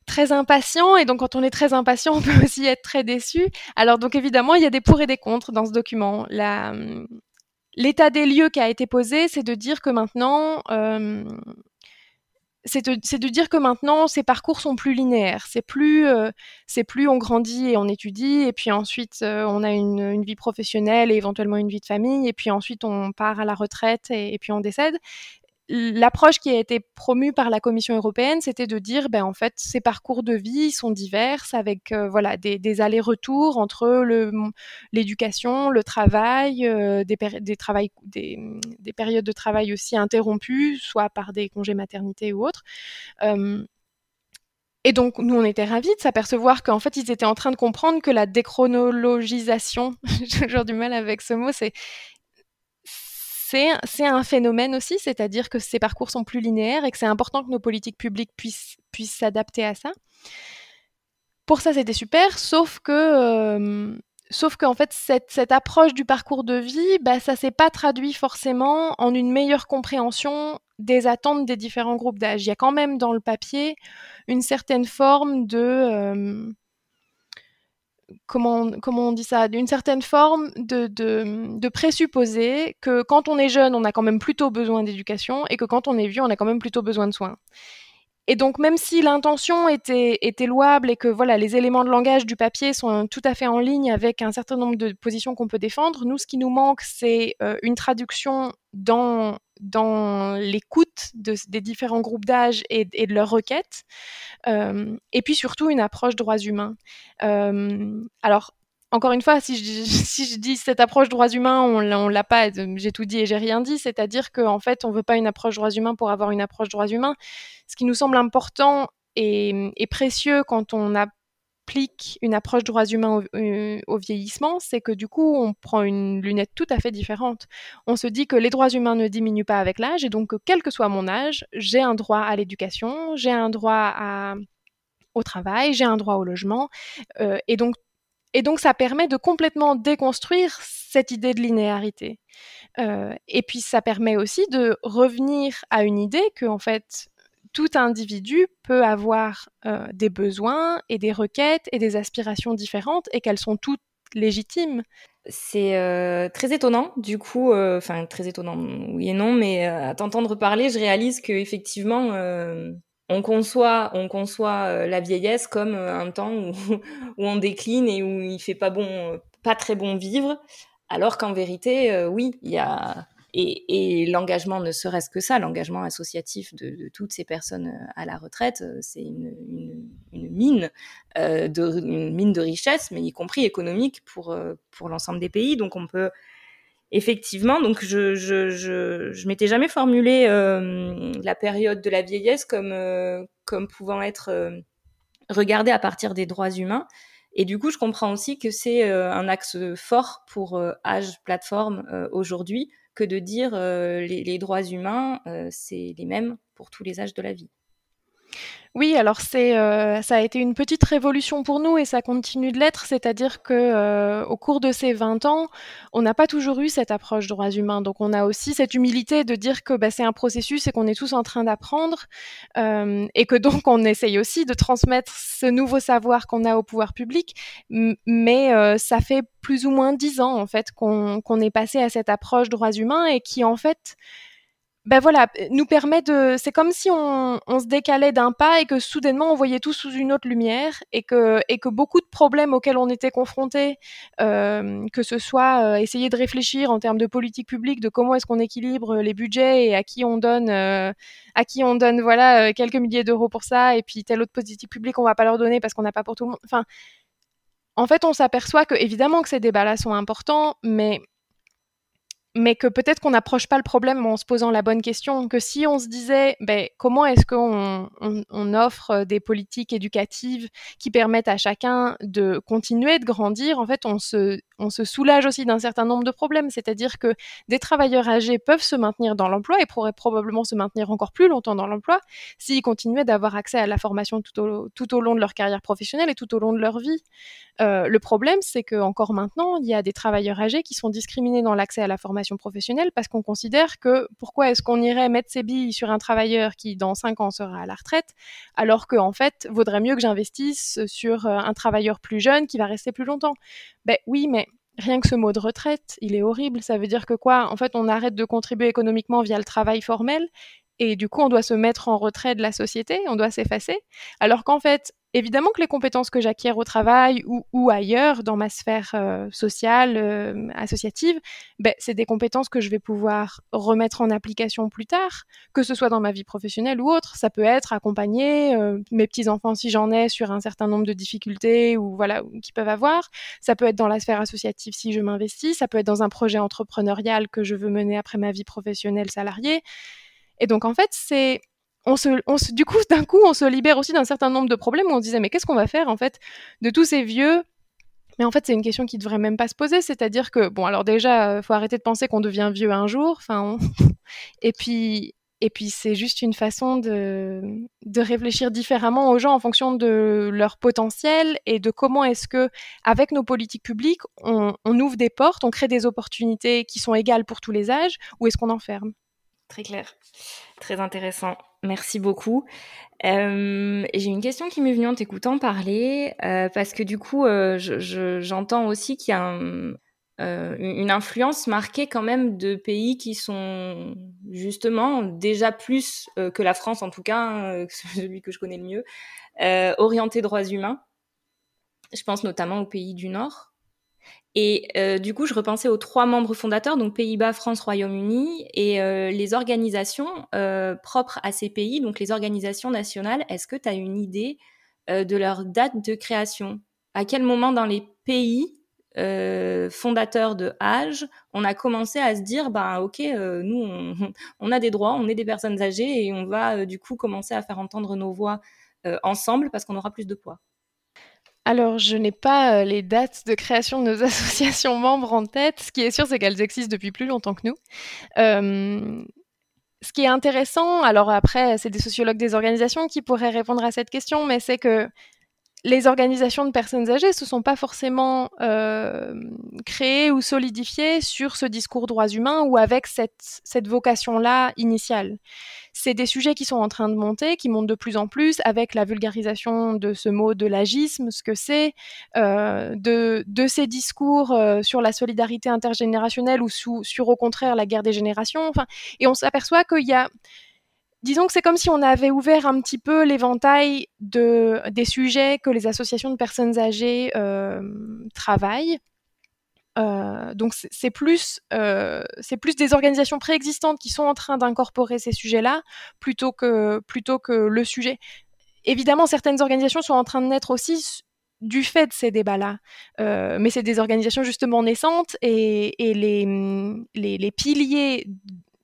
très impatient. Et donc, quand on est très impatient, on peut aussi être très déçu. Alors, donc, évidemment, il y a des pour et des contre dans ce document. L'état des lieux qui a été posé, c'est de dire que maintenant, euh, c'est de, dire que maintenant ces parcours sont plus linéaires. C'est plus, euh, c'est plus on grandit et on étudie, et puis ensuite euh, on a une, vie professionnelle et éventuellement une vie de famille, et puis ensuite on part à la retraite et puis on décède l'approche qui a été promue par la Commission européenne, c'était de dire, ben en fait, ces parcours de vie sont divers, avec euh, voilà des, allers-retours entre l'éducation, le, travail, euh, des, des, périodes de travail aussi interrompues, soit par des congés maternité ou autres. et donc, nous, on était ravis de s'apercevoir qu'en fait, ils étaient en train de comprendre que la déchronologisation, j'ai toujours du mal avec ce mot, c'est c'est un phénomène aussi, c'est-à-dire que ces parcours sont plus linéaires et que c'est important que nos politiques publiques puissent s'adapter à ça. Pour ça, c'était super, sauf que euh, sauf qu'en fait, cette, approche du parcours de vie, bah, ça s'est pas traduit forcément en une meilleure compréhension des attentes des différents groupes d'âge. Il y a quand même dans le papier une certaine forme de euh, comment, comment on dit ça, d'une certaine forme de, de, de, présupposer que quand on est jeune, on a quand même plutôt besoin d'éducation et que quand on est vieux, on a quand même plutôt besoin de soins. Et donc, même si l'intention était, était louable et que voilà, les éléments de langage du papier sont tout à fait en ligne avec un certain nombre de positions qu'on peut défendre, nous, ce qui nous manque, c'est euh, une traduction dans, dans l'écoute de, des différents groupes d'âge et, de leurs requêtes, euh, et puis surtout une approche droits humains. Euh, alors, encore une fois, si je, dis cette approche droits humains, on ne l'a pas, j'ai tout dit et j'ai rien dit, c'est-à-dire qu'en fait, on veut pas une approche droits humains pour avoir une approche droits humains. Ce qui nous semble important et, précieux quand on applique une approche droits humains euh, au, vieillissement, c'est que du coup, on prend une lunette tout à fait différente. On se dit que les droits humains ne diminuent pas avec l'âge et donc, quel que soit mon âge, j'ai un droit à l'éducation, j'ai un droit au travail, j'ai un droit au logement. Euh, et donc et donc, ça permet de complètement déconstruire cette idée de linéarité. Euh, et puis, ça permet aussi de revenir à une idée que, en fait, tout individu peut avoir euh, des besoins et des requêtes et des aspirations différentes et qu'elles sont toutes légitimes. C'est euh, très étonnant, du coup, enfin très étonnant, oui et non, mais à t'entendre parler, je réalise que effectivement, on conçoit, on conçoit euh, la vieillesse comme euh, un temps où, où, on décline et où il fait pas bon, pas très bon vivre, alors qu'en vérité, euh, oui, il y a, Et, l'engagement, ne serait-ce que ça, l'engagement associatif de, toutes ces personnes euh, à la retraite, euh, c'est une, mine, de, mine de richesse, mais y compris économique pour, pour l'ensemble des pays. Donc on peut effectivement, donc je je, je, je m'étais jamais formulé la période de la vieillesse comme comme pouvant être regardée à partir des droits humains. Et du coup, je comprends aussi que c'est un axe fort pour Age Plateforme aujourd'hui que de dire les, les, droits humains, c'est les mêmes pour tous les âges de la vie. Oui, alors c'est, euh, ça a été une petite révolution pour nous et ça continue de l'être, c'est-à-dire que euh, au cours de ces 20 ans, on n'a pas toujours eu cette approche droits humains. Donc on a aussi cette humilité de dire que bah, c'est un processus et qu'on est tous en train d'apprendre euh, et que donc on essaye aussi de transmettre ce nouveau savoir qu'on a au pouvoir public. Mais ça fait plus ou moins 10 ans en fait qu'on, est passé à cette approche droits humains et qui en fait ben voilà, nous permet de. C'est comme si on, on, se décalait d'un pas et que soudainement on voyait tout sous une autre lumière et que, et que beaucoup de problèmes auxquels on était confrontés, euh, que ce soit euh, essayer de réfléchir en termes de politique publique, de comment est-ce qu'on équilibre les budgets et à qui on donne, euh, à qui on donne voilà quelques milliers d'euros pour ça et puis telle autre politique publique on va pas leur donner parce qu'on n'a pas pour tout le monde. Enfin, en fait, on s'aperçoit que évidemment que ces débats-là sont importants, mais mais que peut-être qu'on n'approche pas le problème en se posant la bonne question, que si on se disait ben, comment est-ce qu'on on, offre des politiques éducatives qui permettent à chacun de continuer de grandir, en fait on se, soulage aussi d'un certain nombre de problèmes, c'est-à-dire que des travailleurs âgés peuvent se maintenir dans l'emploi et pourraient probablement se maintenir encore plus longtemps dans l'emploi s'ils continuaient d'avoir accès à la formation tout au, long de leur carrière professionnelle et tout au long de leur vie. Euh, le problème, c'est que encore maintenant, il y a des travailleurs âgés qui sont discriminés dans l'accès à la formation professionnelle parce qu'on considère que pourquoi est-ce qu'on irait mettre ses billes sur un travailleur qui dans cinq ans sera à la retraite, alors qu'en fait, vaudrait mieux que j'investisse sur euh, un travailleur plus jeune qui va rester plus longtemps? Ben oui, mais rien que ce mot de retraite, il est horrible. Ça veut dire que quoi? En fait, on arrête de contribuer économiquement via le travail formel et du coup, on doit se mettre en retrait de la société, on doit s'effacer. Alors qu'en fait, évidemment que les compétences que j'acquiers au travail ou, ailleurs dans ma sphère euh, sociale, euh, associative, ben, c'est des compétences que je vais pouvoir remettre en application plus tard, que ce soit dans ma vie professionnelle ou autre. Ça peut être accompagner euh, mes petits-enfants si j'en ai sur un certain nombre de difficultés ou voilà qu'ils peuvent avoir. Ça peut être dans la sphère associative si je m'investis. Ça peut être dans un projet entrepreneurial que je veux mener après ma vie professionnelle salariée. Et donc en fait, c'est on se, on se, du coup, d'un coup, on se libère aussi d'un certain nombre de problèmes où on se disait mais qu'est-ce qu'on va faire en fait de tous ces vieux? Mais en fait, c'est une question qui devrait même pas se poser. C'est-à-dire que, bon, alors déjà, euh, faut arrêter de penser qu'on devient vieux un jour. Enfin, et puis, et puis c'est juste une façon de, de réfléchir différemment aux gens en fonction de leur potentiel et de comment est-ce que, avec nos politiques publiques, on, on ouvre des portes, on crée des opportunités qui sont égales pour tous les âges, ou est-ce qu'on enferme? Très clair, très intéressant. Merci beaucoup. Euh, j'ai une question qui m'est venue en t'écoutant parler, euh, parce que du coup, euh, j'entends aussi qu'il y a une influence marquée quand même de pays qui sont justement déjà plus que la France, en tout cas, hein, celui que je connais le mieux, orientés droits humains. Je pense notamment aux pays du Nord. Et euh, du coup, je repensais aux trois membres fondateurs, donc Pays-Bas, France, Royaume-Uni, et euh, les organisations euh, propres à ces pays, donc les organisations nationales. Est-ce que tu as une idée de leur date de création? À quel moment dans les pays fondateurs de âge, on a commencé à se dire, bah ok, nous, on, on, a des droits, on est des personnes âgées, et on va du coup commencer à faire entendre nos voix ensemble parce qu'on aura plus de poids alors, je n'ai pas euh, les dates de création de nos associations membres en tête. Ce qui est sûr, c'est qu'elles existent depuis plus longtemps que nous. Euh, ce qui est intéressant, alors après, c'est des sociologues des organisations qui pourraient répondre à cette question, mais c'est que les organisations de personnes âgées ne se sont pas forcément euh, créées ou solidifiées sur ce discours droits humains ou avec cette, cette vocation-là initiale. C'est des sujets qui sont en train de monter, qui montent de plus en plus avec la vulgarisation de ce mot de l'agisme, ce que c'est, euh, de, de, ces discours euh, sur la solidarité intergénérationnelle ou sur au contraire la guerre des générations. Enfin, et on s'aperçoit qu'il y a disons que c'est comme si on avait ouvert un petit peu l'éventail des sujets que les associations de personnes âgées euh, travaillent. donc c'est plus, c'est plus des organisations préexistantes qui sont en train d'incorporer ces sujets-là plutôt que, plutôt que le sujet. Évidemment, certaines organisations sont en train de naître aussi du fait de ces débats-là. Euh, mais c'est des organisations justement naissantes et, les, les, piliers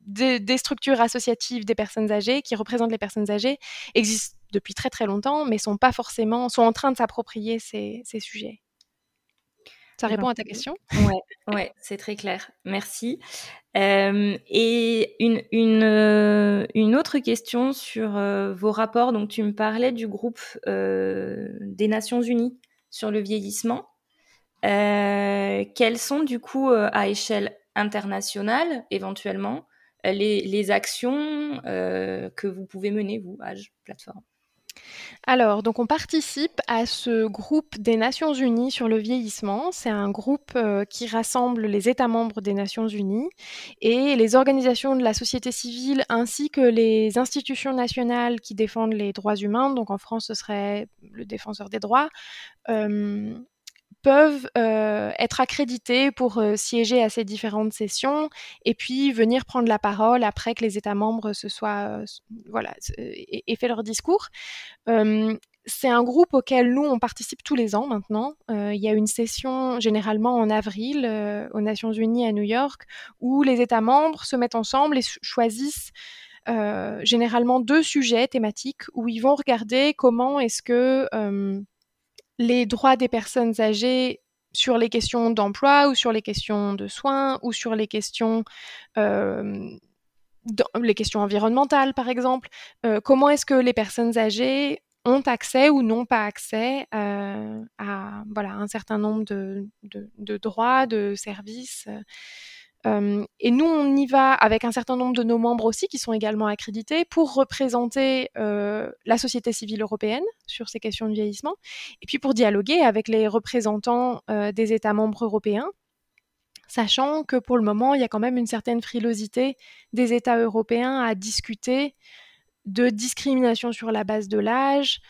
des structures associatives des personnes âgées, qui représentent les personnes âgées, existent depuis très très longtemps, mais sont pas forcément, sont en train de s'approprier ces, ces, sujets. Ça répond à ta question? Ouais, ouais c'est très clair. Merci. Euh, et une, une, euh, une, autre question sur euh, vos rapports. Donc, tu me parlais du groupe des Nations Unies sur le vieillissement. quelles sont, du coup, à échelle internationale, éventuellement, les, actions que vous pouvez mener, vous, Age Plateforme alors, donc on participe à ce groupe des Nations Unies sur le vieillissement. C'est un groupe euh, qui rassemble les États membres des Nations Unies et les organisations de la société civile ainsi que les institutions nationales qui défendent les droits humains. Donc en France, ce serait le défenseur des droits. Euh, peuvent euh, être accrédités pour euh, siéger à ces différentes sessions et puis venir prendre la parole après que les États membres se soient euh, voilà aient, fait leur discours. c'est un groupe auquel nous on participe tous les ans maintenant. il y a une session généralement en avril aux Nations Unies à New York où les États membres se mettent ensemble et choisissent généralement deux sujets thématiques où ils vont regarder comment est-ce que les droits des personnes âgées sur les questions d'emploi ou sur les questions de soins ou sur les questions, euh, les questions environnementales, par exemple. Euh, comment est-ce que les personnes âgées ont accès ou n'ont pas accès euh, à un certain nombre de droits, de services et nous, on y va avec un certain nombre de nos membres aussi, qui sont également accrédités, pour représenter la société civile européenne sur ces questions de vieillissement, et puis pour dialoguer avec les représentants des États membres européens, sachant que pour le moment, il y a quand même une certaine frilosité des États européens à discuter de discrimination sur la base de l'âge,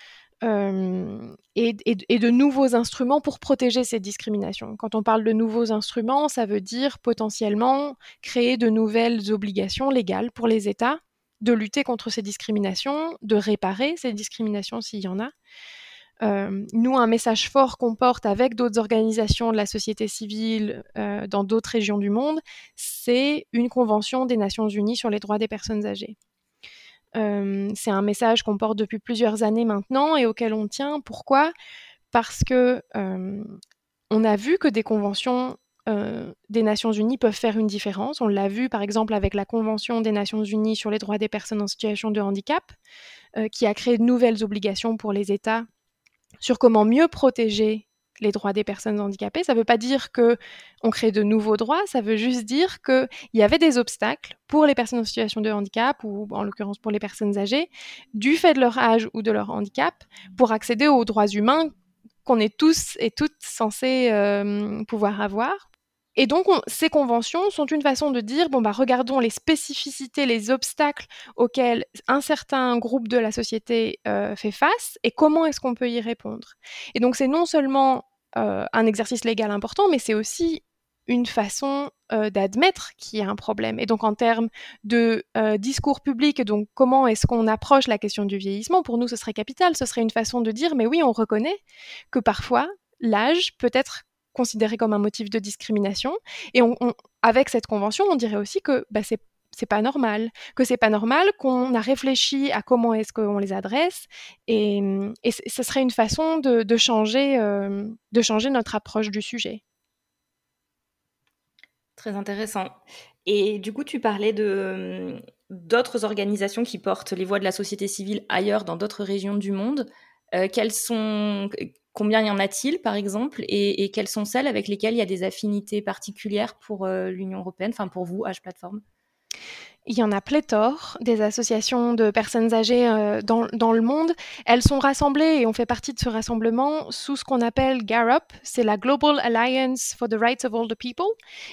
et, de nouveaux instruments pour protéger ces discriminations. Quand on parle de nouveaux instruments, ça veut dire potentiellement créer de nouvelles obligations légales pour les États de lutter contre ces discriminations, de réparer ces discriminations s'il y en a. Nous, un message fort qu'on porte avec d'autres organisations de la société civile dans d'autres régions du monde, c'est une convention des Nations Unies sur les droits des personnes âgées. C'est un message qu'on porte depuis plusieurs années maintenant et auquel on tient. Pourquoi? Parce que on a vu que des conventions des Nations Unies peuvent faire une différence. On l'a vu par exemple avec la Convention des Nations Unies sur les droits des personnes en situation de handicap, qui a créé de nouvelles obligations pour les États sur comment mieux protéger les droits des personnes handicapées. Ça ne veut pas dire que on crée de nouveaux droits, ça veut juste dire qu'il y avait des obstacles pour les personnes en situation de handicap, ou en l'occurrence pour les personnes âgées, du fait de leur âge ou de leur handicap, pour accéder aux droits humains qu'on est tous et toutes censés euh, pouvoir avoir. Et donc, ces conventions sont une façon de dire, bon, bah, regardons les spécificités, les obstacles auxquels un certain groupe de la société euh, fait face et comment est-ce qu'on peut y répondre. Et donc, c'est non seulement euh, un exercice légal important, mais c'est aussi une façon euh, d'admettre qu'il y a un problème. Et donc en termes de discours public, donc comment est-ce qu'on approche la question du vieillissement, pour nous ce serait capital, ce serait une façon de dire, mais oui, on reconnaît que parfois l'âge peut être considéré comme un motif de discrimination. Et avec cette convention, on dirait aussi que bah, c'est c'est pas normal, que c'est pas normal, qu'on a réfléchi à comment est-ce qu'on les adresse, et, ce serait une façon de, changer, euh, de changer notre approche du sujet. Très intéressant. Et du coup, tu parlais de d'autres organisations qui portent les voix de la société civile ailleurs, dans d'autres régions du monde. Euh, sont, combien y en a-t-il, par exemple, et, quelles sont celles avec lesquelles il y a des affinités particulières pour euh, l'Union européenne, enfin pour vous, H Platform? Il y en a pléthore, des associations de personnes âgées euh, dans, le monde. Elles sont rassemblées et on fait partie de ce rassemblement sous ce qu'on appelle GARUP, c'est la Global Alliance for the Rights of Older People.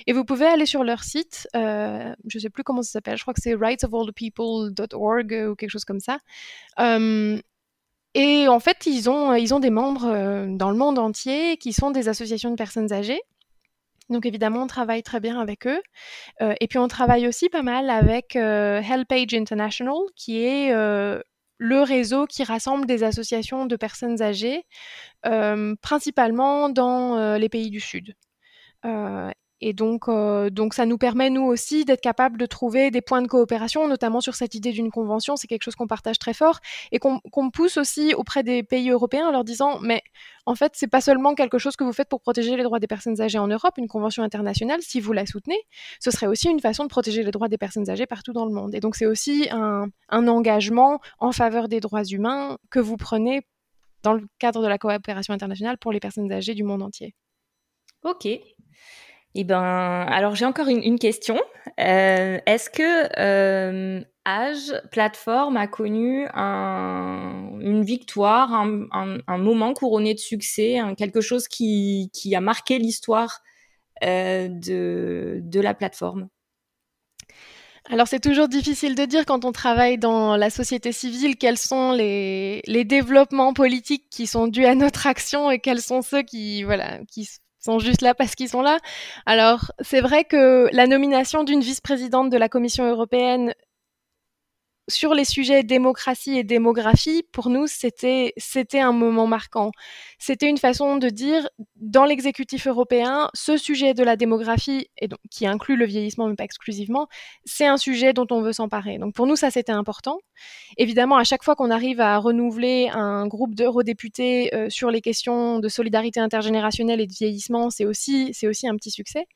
Et vous pouvez aller sur leur site, euh, je ne sais plus comment ça s'appelle, je crois que c'est rightsofolderpeople.org ou quelque chose comme ça. Et en fait, ils ont, ils ont des membres dans le monde entier qui sont des associations de personnes âgées. Donc évidemment, on travaille très bien avec eux. Euh, et puis on travaille aussi pas mal avec euh, HelpAge International, qui est euh, le réseau qui rassemble des associations de personnes âgées, principalement dans les pays du Sud. Et donc, euh, donc, ça nous permet, nous aussi, d'être capables de trouver des points de coopération, notamment sur cette idée d'une convention. C'est quelque chose qu'on partage très fort et qu'on pousse aussi auprès des pays européens en leur disant, mais en fait, c'est pas seulement quelque chose que vous faites pour protéger les droits des personnes âgées en Europe, une convention internationale, si vous la soutenez, ce serait aussi une façon de protéger les droits des personnes âgées partout dans le monde. Et donc, c'est aussi un, un engagement en faveur des droits humains que vous prenez dans le cadre de la coopération internationale pour les personnes âgées du monde entier. Ok, eh ben, alors j'ai encore une, question. Euh, est-ce que euh, Age Plateforme a connu une victoire, un, moment couronné de succès, quelque chose qui, a marqué l'histoire euh, de, la plateforme? Alors c'est toujours difficile de dire quand on travaille dans la société civile quels sont les, les développements politiques qui sont dus à notre action et quels sont ceux qui voilà qui sont juste là parce qu'ils sont là. Alors, c'est vrai que la nomination d'une vice-présidente de la Commission européenne sur les sujets démocratie et démographie, pour nous, c'était c'était un moment marquant. C'était une façon de dire dans l'exécutif européen, ce sujet de la démographie et donc qui inclut le vieillissement mais pas exclusivement, c'est un sujet dont on veut s'emparer. Donc pour nous, ça c'était important. Évidemment, à chaque fois qu'on arrive à renouveler un groupe d'eurodéputés euh, sur les questions de solidarité intergénérationnelle et de vieillissement, c'est aussi c'est aussi un petit succès.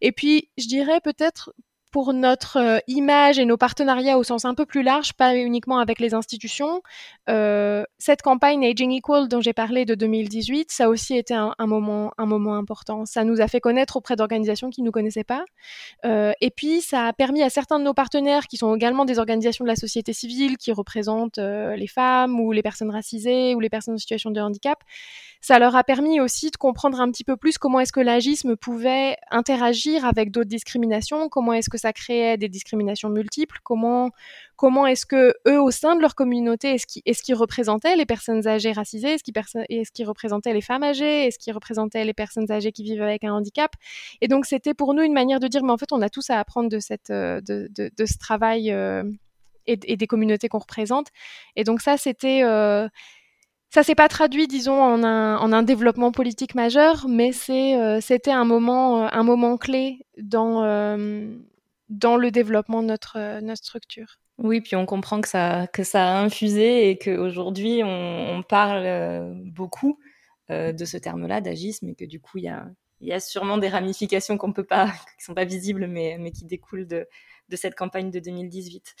Et puis, je dirais peut-être pour notre euh, image et nos partenariats au sens un peu plus large, pas uniquement avec les institutions. Euh, cette campagne Aging Equal dont j'ai parlé de 2018, ça a aussi été un, moment, un moment important. Ça nous a fait connaître auprès d'organisations qui ne nous connaissaient pas. Euh, et puis, ça a permis à certains de nos partenaires, qui sont également des organisations de la société civile, qui représentent les femmes ou les personnes racisées ou les personnes en situation de handicap, ça leur a permis aussi de comprendre un petit peu plus comment est-ce que l'agisme pouvait interagir avec d'autres discriminations, comment est-ce que ça créait des discriminations multiples, comment, comment est-ce que eux, au sein de leur communauté, est-ce qu'ils est représentaient les personnes âgées racisées, est-ce qu'ils est représentaient les femmes âgées, est-ce qu'ils représentaient les personnes âgées qui vivent avec un handicap? Et donc, c'était pour nous une manière de dire, mais en fait, on a tous à apprendre de, cette, euh, de, ce travail. Euh, et, des communautés qu'on représente. Et donc ça, c'était euh, ça s'est pas traduit, disons, en un, en un développement politique majeur, mais c'est, euh, c'était un moment, un moment clé dans, dans le développement de notre, notre structure. Oui, puis on comprend que ça, que ça a infusé et qu'aujourd'hui, on, on parle beaucoup de ce terme-là, d'agisme, et que du coup, il y a, y a sûrement des ramifications qu'on peut pas, qui sont pas visibles, mais, mais qui découlent de, de cette campagne de 2018.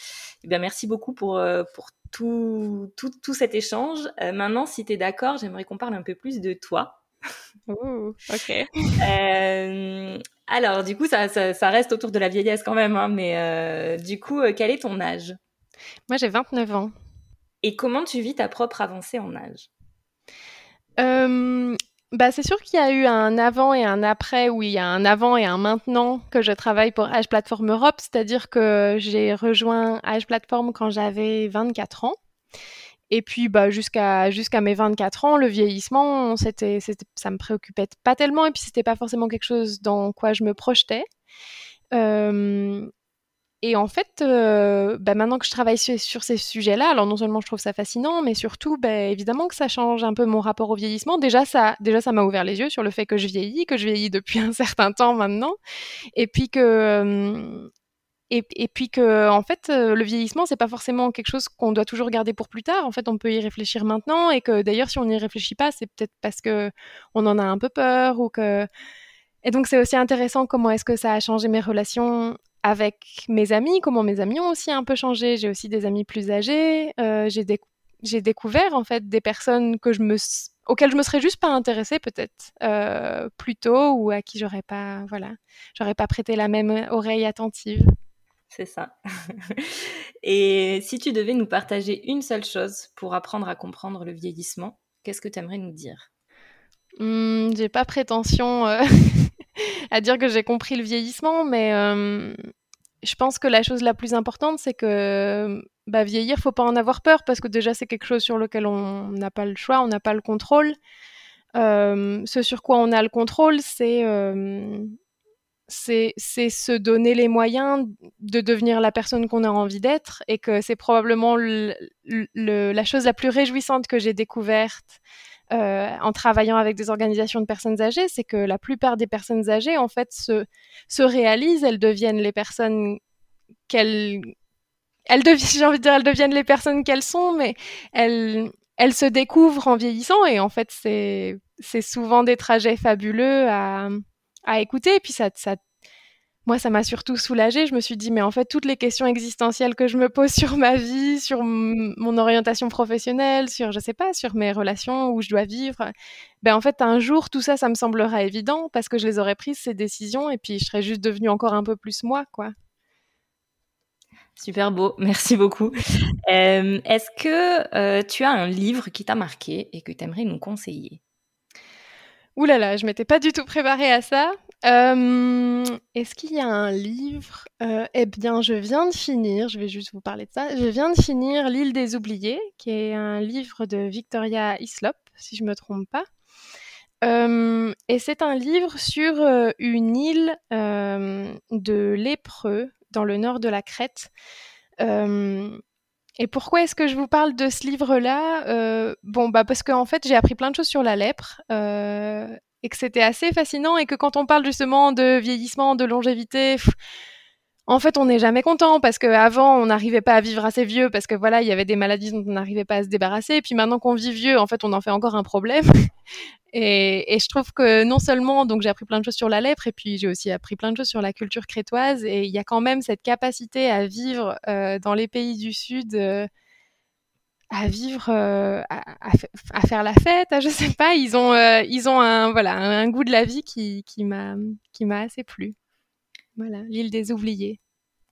Eh bien, merci beaucoup pour, pour tout, tout, tout cet échange. Euh, maintenant, si tu es d'accord, j'aimerais qu'on parle un peu plus de toi. Ok. Euh, alors, du coup, ça, ça, reste autour de la vieillesse quand même, hein, mais euh, du coup, quel est ton âge? Moi, j'ai 29 ans. Et comment tu vis ta propre avancée en âge? Bah, c'est sûr qu'il y a eu un avant et un après, où il y a un avant et un maintenant que je travaille pour Age Platform Europe, c'est-à-dire que j'ai rejoint Age Platform quand j'avais 24 ans. Et puis bah, jusqu'à jusqu'à mes 24 ans, le vieillissement, c'était, ça me préoccupait pas tellement et puis c'était pas forcément quelque chose dans quoi je me projetais. Euh, et en fait, euh, bah, maintenant que je travaille sur, ces sujets-là, alors non seulement je trouve ça fascinant, mais surtout, bah, évidemment que ça change un peu mon rapport au vieillissement. Déjà, ça, déjà, ça m'a ouvert les yeux sur le fait que je vieillis, que je vieillis depuis un certain temps maintenant, et puis que, euh, et, puis que, en fait, euh, le vieillissement, c'est pas forcément quelque chose qu'on doit toujours garder pour plus tard. En fait, on peut y réfléchir maintenant, et que d'ailleurs, si on n'y réfléchit pas, c'est peut-être parce que on en a un peu peur ou que et donc c'est aussi intéressant comment est-ce que ça a changé mes relations avec mes amis, comment mes amis ont aussi un peu changé. J'ai aussi des amis plus âgés. Euh, j'ai, découvert en fait des personnes que je me, auxquelles je me serais juste pas intéressée peut-être euh, plus tôt ou à qui j'aurais pas, voilà, j'aurais pas prêté la même oreille attentive. C'est ça. Et si tu devais nous partager une seule chose pour apprendre à comprendre le vieillissement, qu'est-ce que tu aimerais nous dire? Mmh, J'ai pas prétention euh, à dire que j'ai compris le vieillissement, mais je pense que la chose la plus importante, c'est que bah, vieillir, faut pas en avoir peur parce que déjà c'est quelque chose sur lequel on n'a pas le choix, on n'a pas le contrôle. Ce sur quoi on a le contrôle, c'est c'est se donner les moyens de devenir la personne qu'on a envie d'être et que c'est probablement la chose la plus réjouissante que j'ai découverte euh, en travaillant avec des organisations de personnes âgées, c'est que la plupart des personnes âgées, en fait, se, se réalisent, elles deviennent les personnes qu'elles... Elles j'ai envie de dire, elles deviennent les personnes qu'elles sont, mais elles, elles se découvrent en vieillissant et en fait, c'est, c'est souvent des trajets fabuleux à, à écouter. Et puis ça, moi, ça m'a surtout soulagée. Je me suis dit, mais en fait, toutes les questions existentielles que je me pose sur ma vie, sur mon orientation professionnelle, sur, je sais pas, sur mes relations où je dois vivre, ben en fait, un jour, tout ça, ça me semblera évident parce que je les aurais prises, ces décisions, et puis je serais juste devenue encore un peu plus moi, quoi. Super beau, merci beaucoup. Euh, est-ce que euh, tu as un livre qui t'a marqué et que tu aimerais nous conseiller? Ouh là là, je m'étais pas du tout préparée à ça. Euh, est-ce qu'il y a un livre? Euh, Eh bien, je viens de finir, je vais juste vous parler de ça. Je viens de finir L'île des oubliés, qui est un livre de Victoria Hislop, si je me trompe pas. Euh, et c'est un livre sur une île de lépreux dans le nord de la Crète. Et pourquoi est-ce que je vous parle de ce livre-là euh, Bon, bah parce qu'en fait, j'ai appris plein de choses sur la lèpre euh, et que c'était assez fascinant et que quand on parle justement de vieillissement, de longévité, en fait, on n'est jamais content parce qu'avant, on n'arrivait pas à vivre assez vieux parce que voilà, il y avait des maladies dont on n'arrivait pas à se débarrasser. Et puis maintenant qu'on vit vieux, en fait, on en fait encore un problème. Et, je trouve que non seulement, donc j'ai appris plein de choses sur la lèpre, et puis j'ai aussi appris plein de choses sur la culture crétoise, et il y a quand même cette capacité à vivre euh, dans les pays du Sud, euh, à vivre, euh, à, faire la fête, je sais pas, ils ont, ils ont un, voilà, un, goût de la vie qui, qui m'a assez plu. Voilà, l'île des oubliés.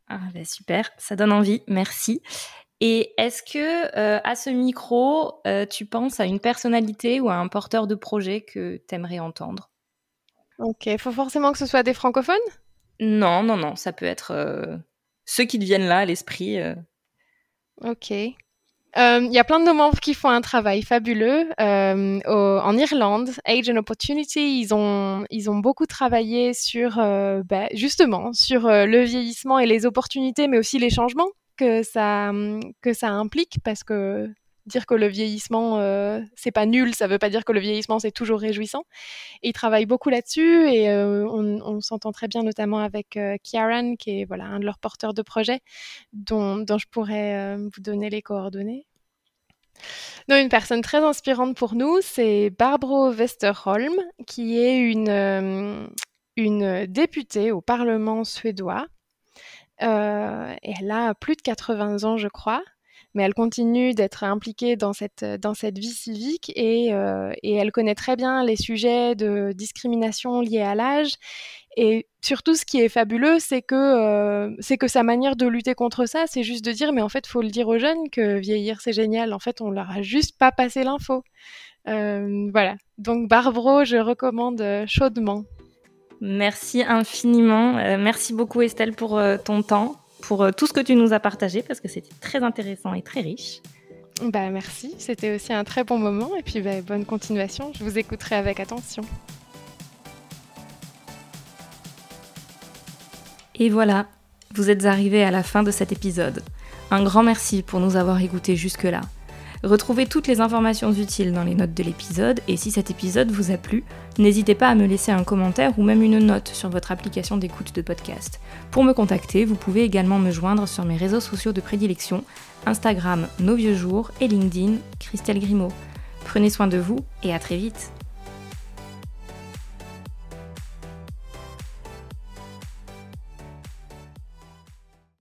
Ah ben super, ça donne envie, merci. Et est-ce que euh, à ce micro, euh, tu penses à une personnalité ou à un porteur de projet que tu aimerais entendre? Ok, il faut forcément que ce soit des francophones? Non, non, non, ça peut être euh, ceux qui te viennent là à l'esprit. Ok. Il y a plein de nos membres qui font un travail fabuleux. en Irlande, Age and Opportunity, ils ont, ils ont beaucoup travaillé sur, bah, justement, sur le vieillissement et les opportunités, mais aussi les changements que ça, que ça implique parce que dire que le vieillissement euh, c'est pas nul, ça veut pas dire que le vieillissement c'est toujours réjouissant. Et ils travaillent beaucoup là-dessus et euh, on, s'entend très bien notamment avec euh, Kiaran qui est voilà un de leurs porteurs de projet dont, dont je pourrais vous donner les coordonnées. Une personne très inspirante pour nous, c'est Barbro Westerholm, qui est une, une députée au Parlement suédois. Euh, elle a plus de 80 ans, je crois, mais elle continue d'être impliquée dans cette, dans cette vie civique et, euh, et, elle connaît très bien les sujets de discrimination liés à l'âge. Et surtout, ce qui est fabuleux, c'est que, euh, que sa manière de lutter contre ça, c'est juste de dire, mais en fait, faut le dire aux jeunes que vieillir, c'est génial. En fait, on leur a juste pas passé l'info. voilà. Donc, Barbro, je recommande chaudement. Merci infiniment. Euh, merci beaucoup Estelle pour euh, ton temps, pour euh, tout ce que tu nous as partagé parce que c'était très intéressant et très riche. Bah merci, c'était aussi un très bon moment et puis bah, bonne continuation. Je vous écouterai avec attention. Et voilà, vous êtes arrivés à la fin de cet épisode. Un grand merci pour nous avoir écoutés jusque-là. Retrouvez toutes les informations utiles dans les notes de l'épisode et si cet épisode vous a plu, n'hésitez pas à me laisser un commentaire ou même une note sur votre application d'écoute de podcast. Pour me contacter, vous pouvez également me joindre sur mes réseaux sociaux de prédilection, Instagram Nos Vieux Jours et LinkedIn Christelle Grimaud. Prenez soin de vous et à très vite